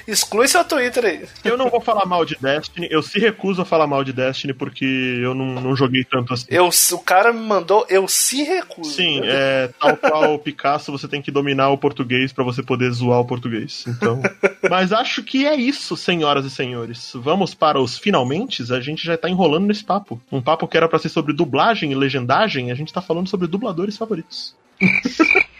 Exclui seu Twitter aí.
Eu não vou falar mal de Destiny, eu se recuso a falar mal de Destiny porque eu não, não joguei tanto assim.
Eu, o cara me mandou, eu se recuso.
Sim, é tal qual o Picasso, você tem que dominar o português pra você poder zoar o português. Então. <laughs> Mas acho que é isso, senhoras e senhores. Vamos para os finalmente. A gente já tá enrolando nesse papo. Um papo que era pra ser sobre dublagem e legendagem, a gente tá falando sobre dubladores favoritos. <laughs>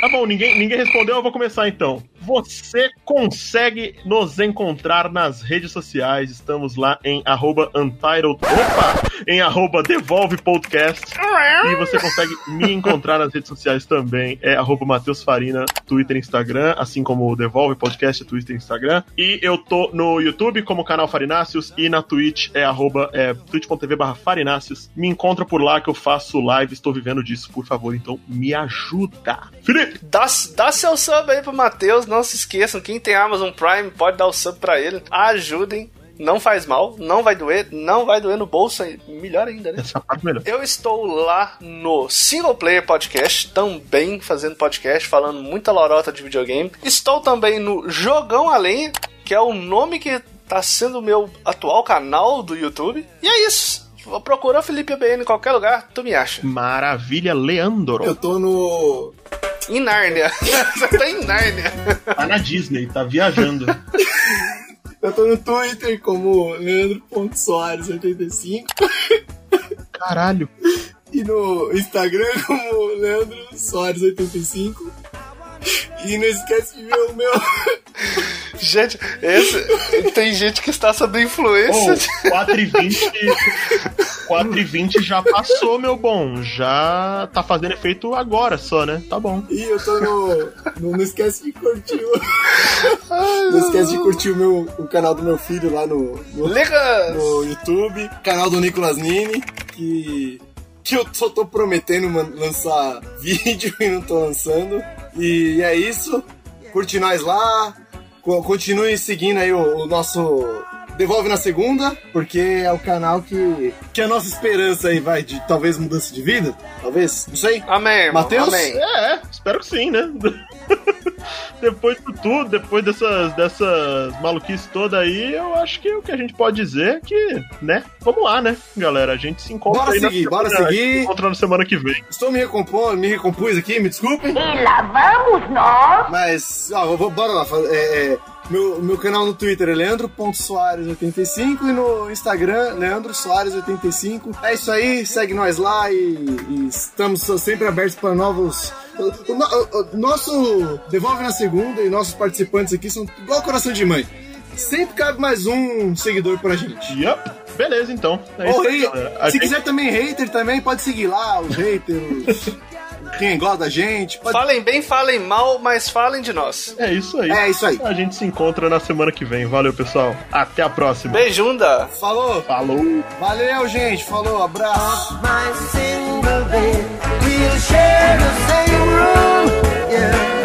Tá bom, ninguém, ninguém respondeu, eu vou começar então. Você consegue nos encontrar nas redes sociais. Estamos lá em arroba Untitled. Opa! Em arroba Devolve Podcast. E você consegue me encontrar nas redes sociais também. É arroba Matheus Farina, Twitter e Instagram, assim como o Devolve Podcast, Twitter e Instagram. E eu tô no YouTube como canal Farináceos e na Twitch é arroba é, twitch.tv barra. Me encontra por lá que eu faço live, estou vivendo disso, por favor, então me ajuda. Felipe!
Dá, dá seu sub aí pro Matheus, não se esqueçam. Quem tem Amazon Prime pode dar o sub pra ele. Ajudem. Não faz mal, não vai doer, não vai doer no bolso, melhor ainda, né?
Essa parte melhor.
Eu estou lá no Single Player Podcast, também fazendo podcast, falando muita lorota de videogame. Estou também no Jogão Além, que é o nome que tá sendo o meu atual canal do YouTube. E é isso. Procura Felipe ABN em qualquer lugar, tu me acha.
Maravilha, Leandro.
Eu tô no.
Em Nárnia. <laughs> Você tá em Nárnia.
Tá na Disney, tá viajando. <laughs>
Eu tô no Twitter como Leandro.soares85
Caralho.
e no Instagram como Leandro Soares85. E não esquece de ver o meu. <laughs>
Gente, esse, tem gente que está sob influência.
Oh, 4 e 20 4 e 20 já passou, meu bom. Já tá fazendo efeito agora só, né? Tá bom.
E eu tô no. no- não esquece de curtir o. não esquece de curtir o, meu, o canal do meu filho lá no, no, no YouTube. Canal do Nicolas Nini. Que. Que eu só tô prometendo lançar <laughs> vídeo e não tô lançando. E é isso. Curte nós lá. Co- Continue seguindo aí o, o nosso. Devolve na segunda, porque é o canal que, que é a nossa esperança aí vai de talvez mudança de vida, talvez, não sei.
Amém, irmão,
Matheus?
Amém.
É, espero que sim, né? <laughs> <laughs> depois de tudo, depois dessas, dessas maluquices todas aí, eu acho que o que a gente pode dizer é que, né? Vamos lá, né, galera? A gente se encontra
Bora seguir,
semana,
bora
a gente
seguir.
se encontra na semana que vem.
Estou me recompondo, me recompus aqui, me desculpem.
E lá vamos nós.
Mas, ó, vou, bora lá. É, é, meu, meu canal no Twitter é leandro.soares85 e no Instagram, Leandro Soares85. É isso aí, segue nós lá e, e estamos sempre abertos para novos. O, o- o nosso Devolve na Segunda e nossos participantes aqui são igual coração de mãe. Sempre cabe mais um seguidor pra gente.
Yup. Beleza, então. É
Ou
isso aí,
se
gente-
quiser também hater também, pode seguir lá, os haters, <laughs> quem gosta da gente. Pode...
Falem bem, falem mal, mas falem de nós.
É isso aí.
É isso aí.
A gente se encontra na semana que vem. Valeu, pessoal. Até a próxima.
Beijunda!
Falou!
Falou!
Valeu, gente. Falou, abraço.
My single bed, we'll share the same room.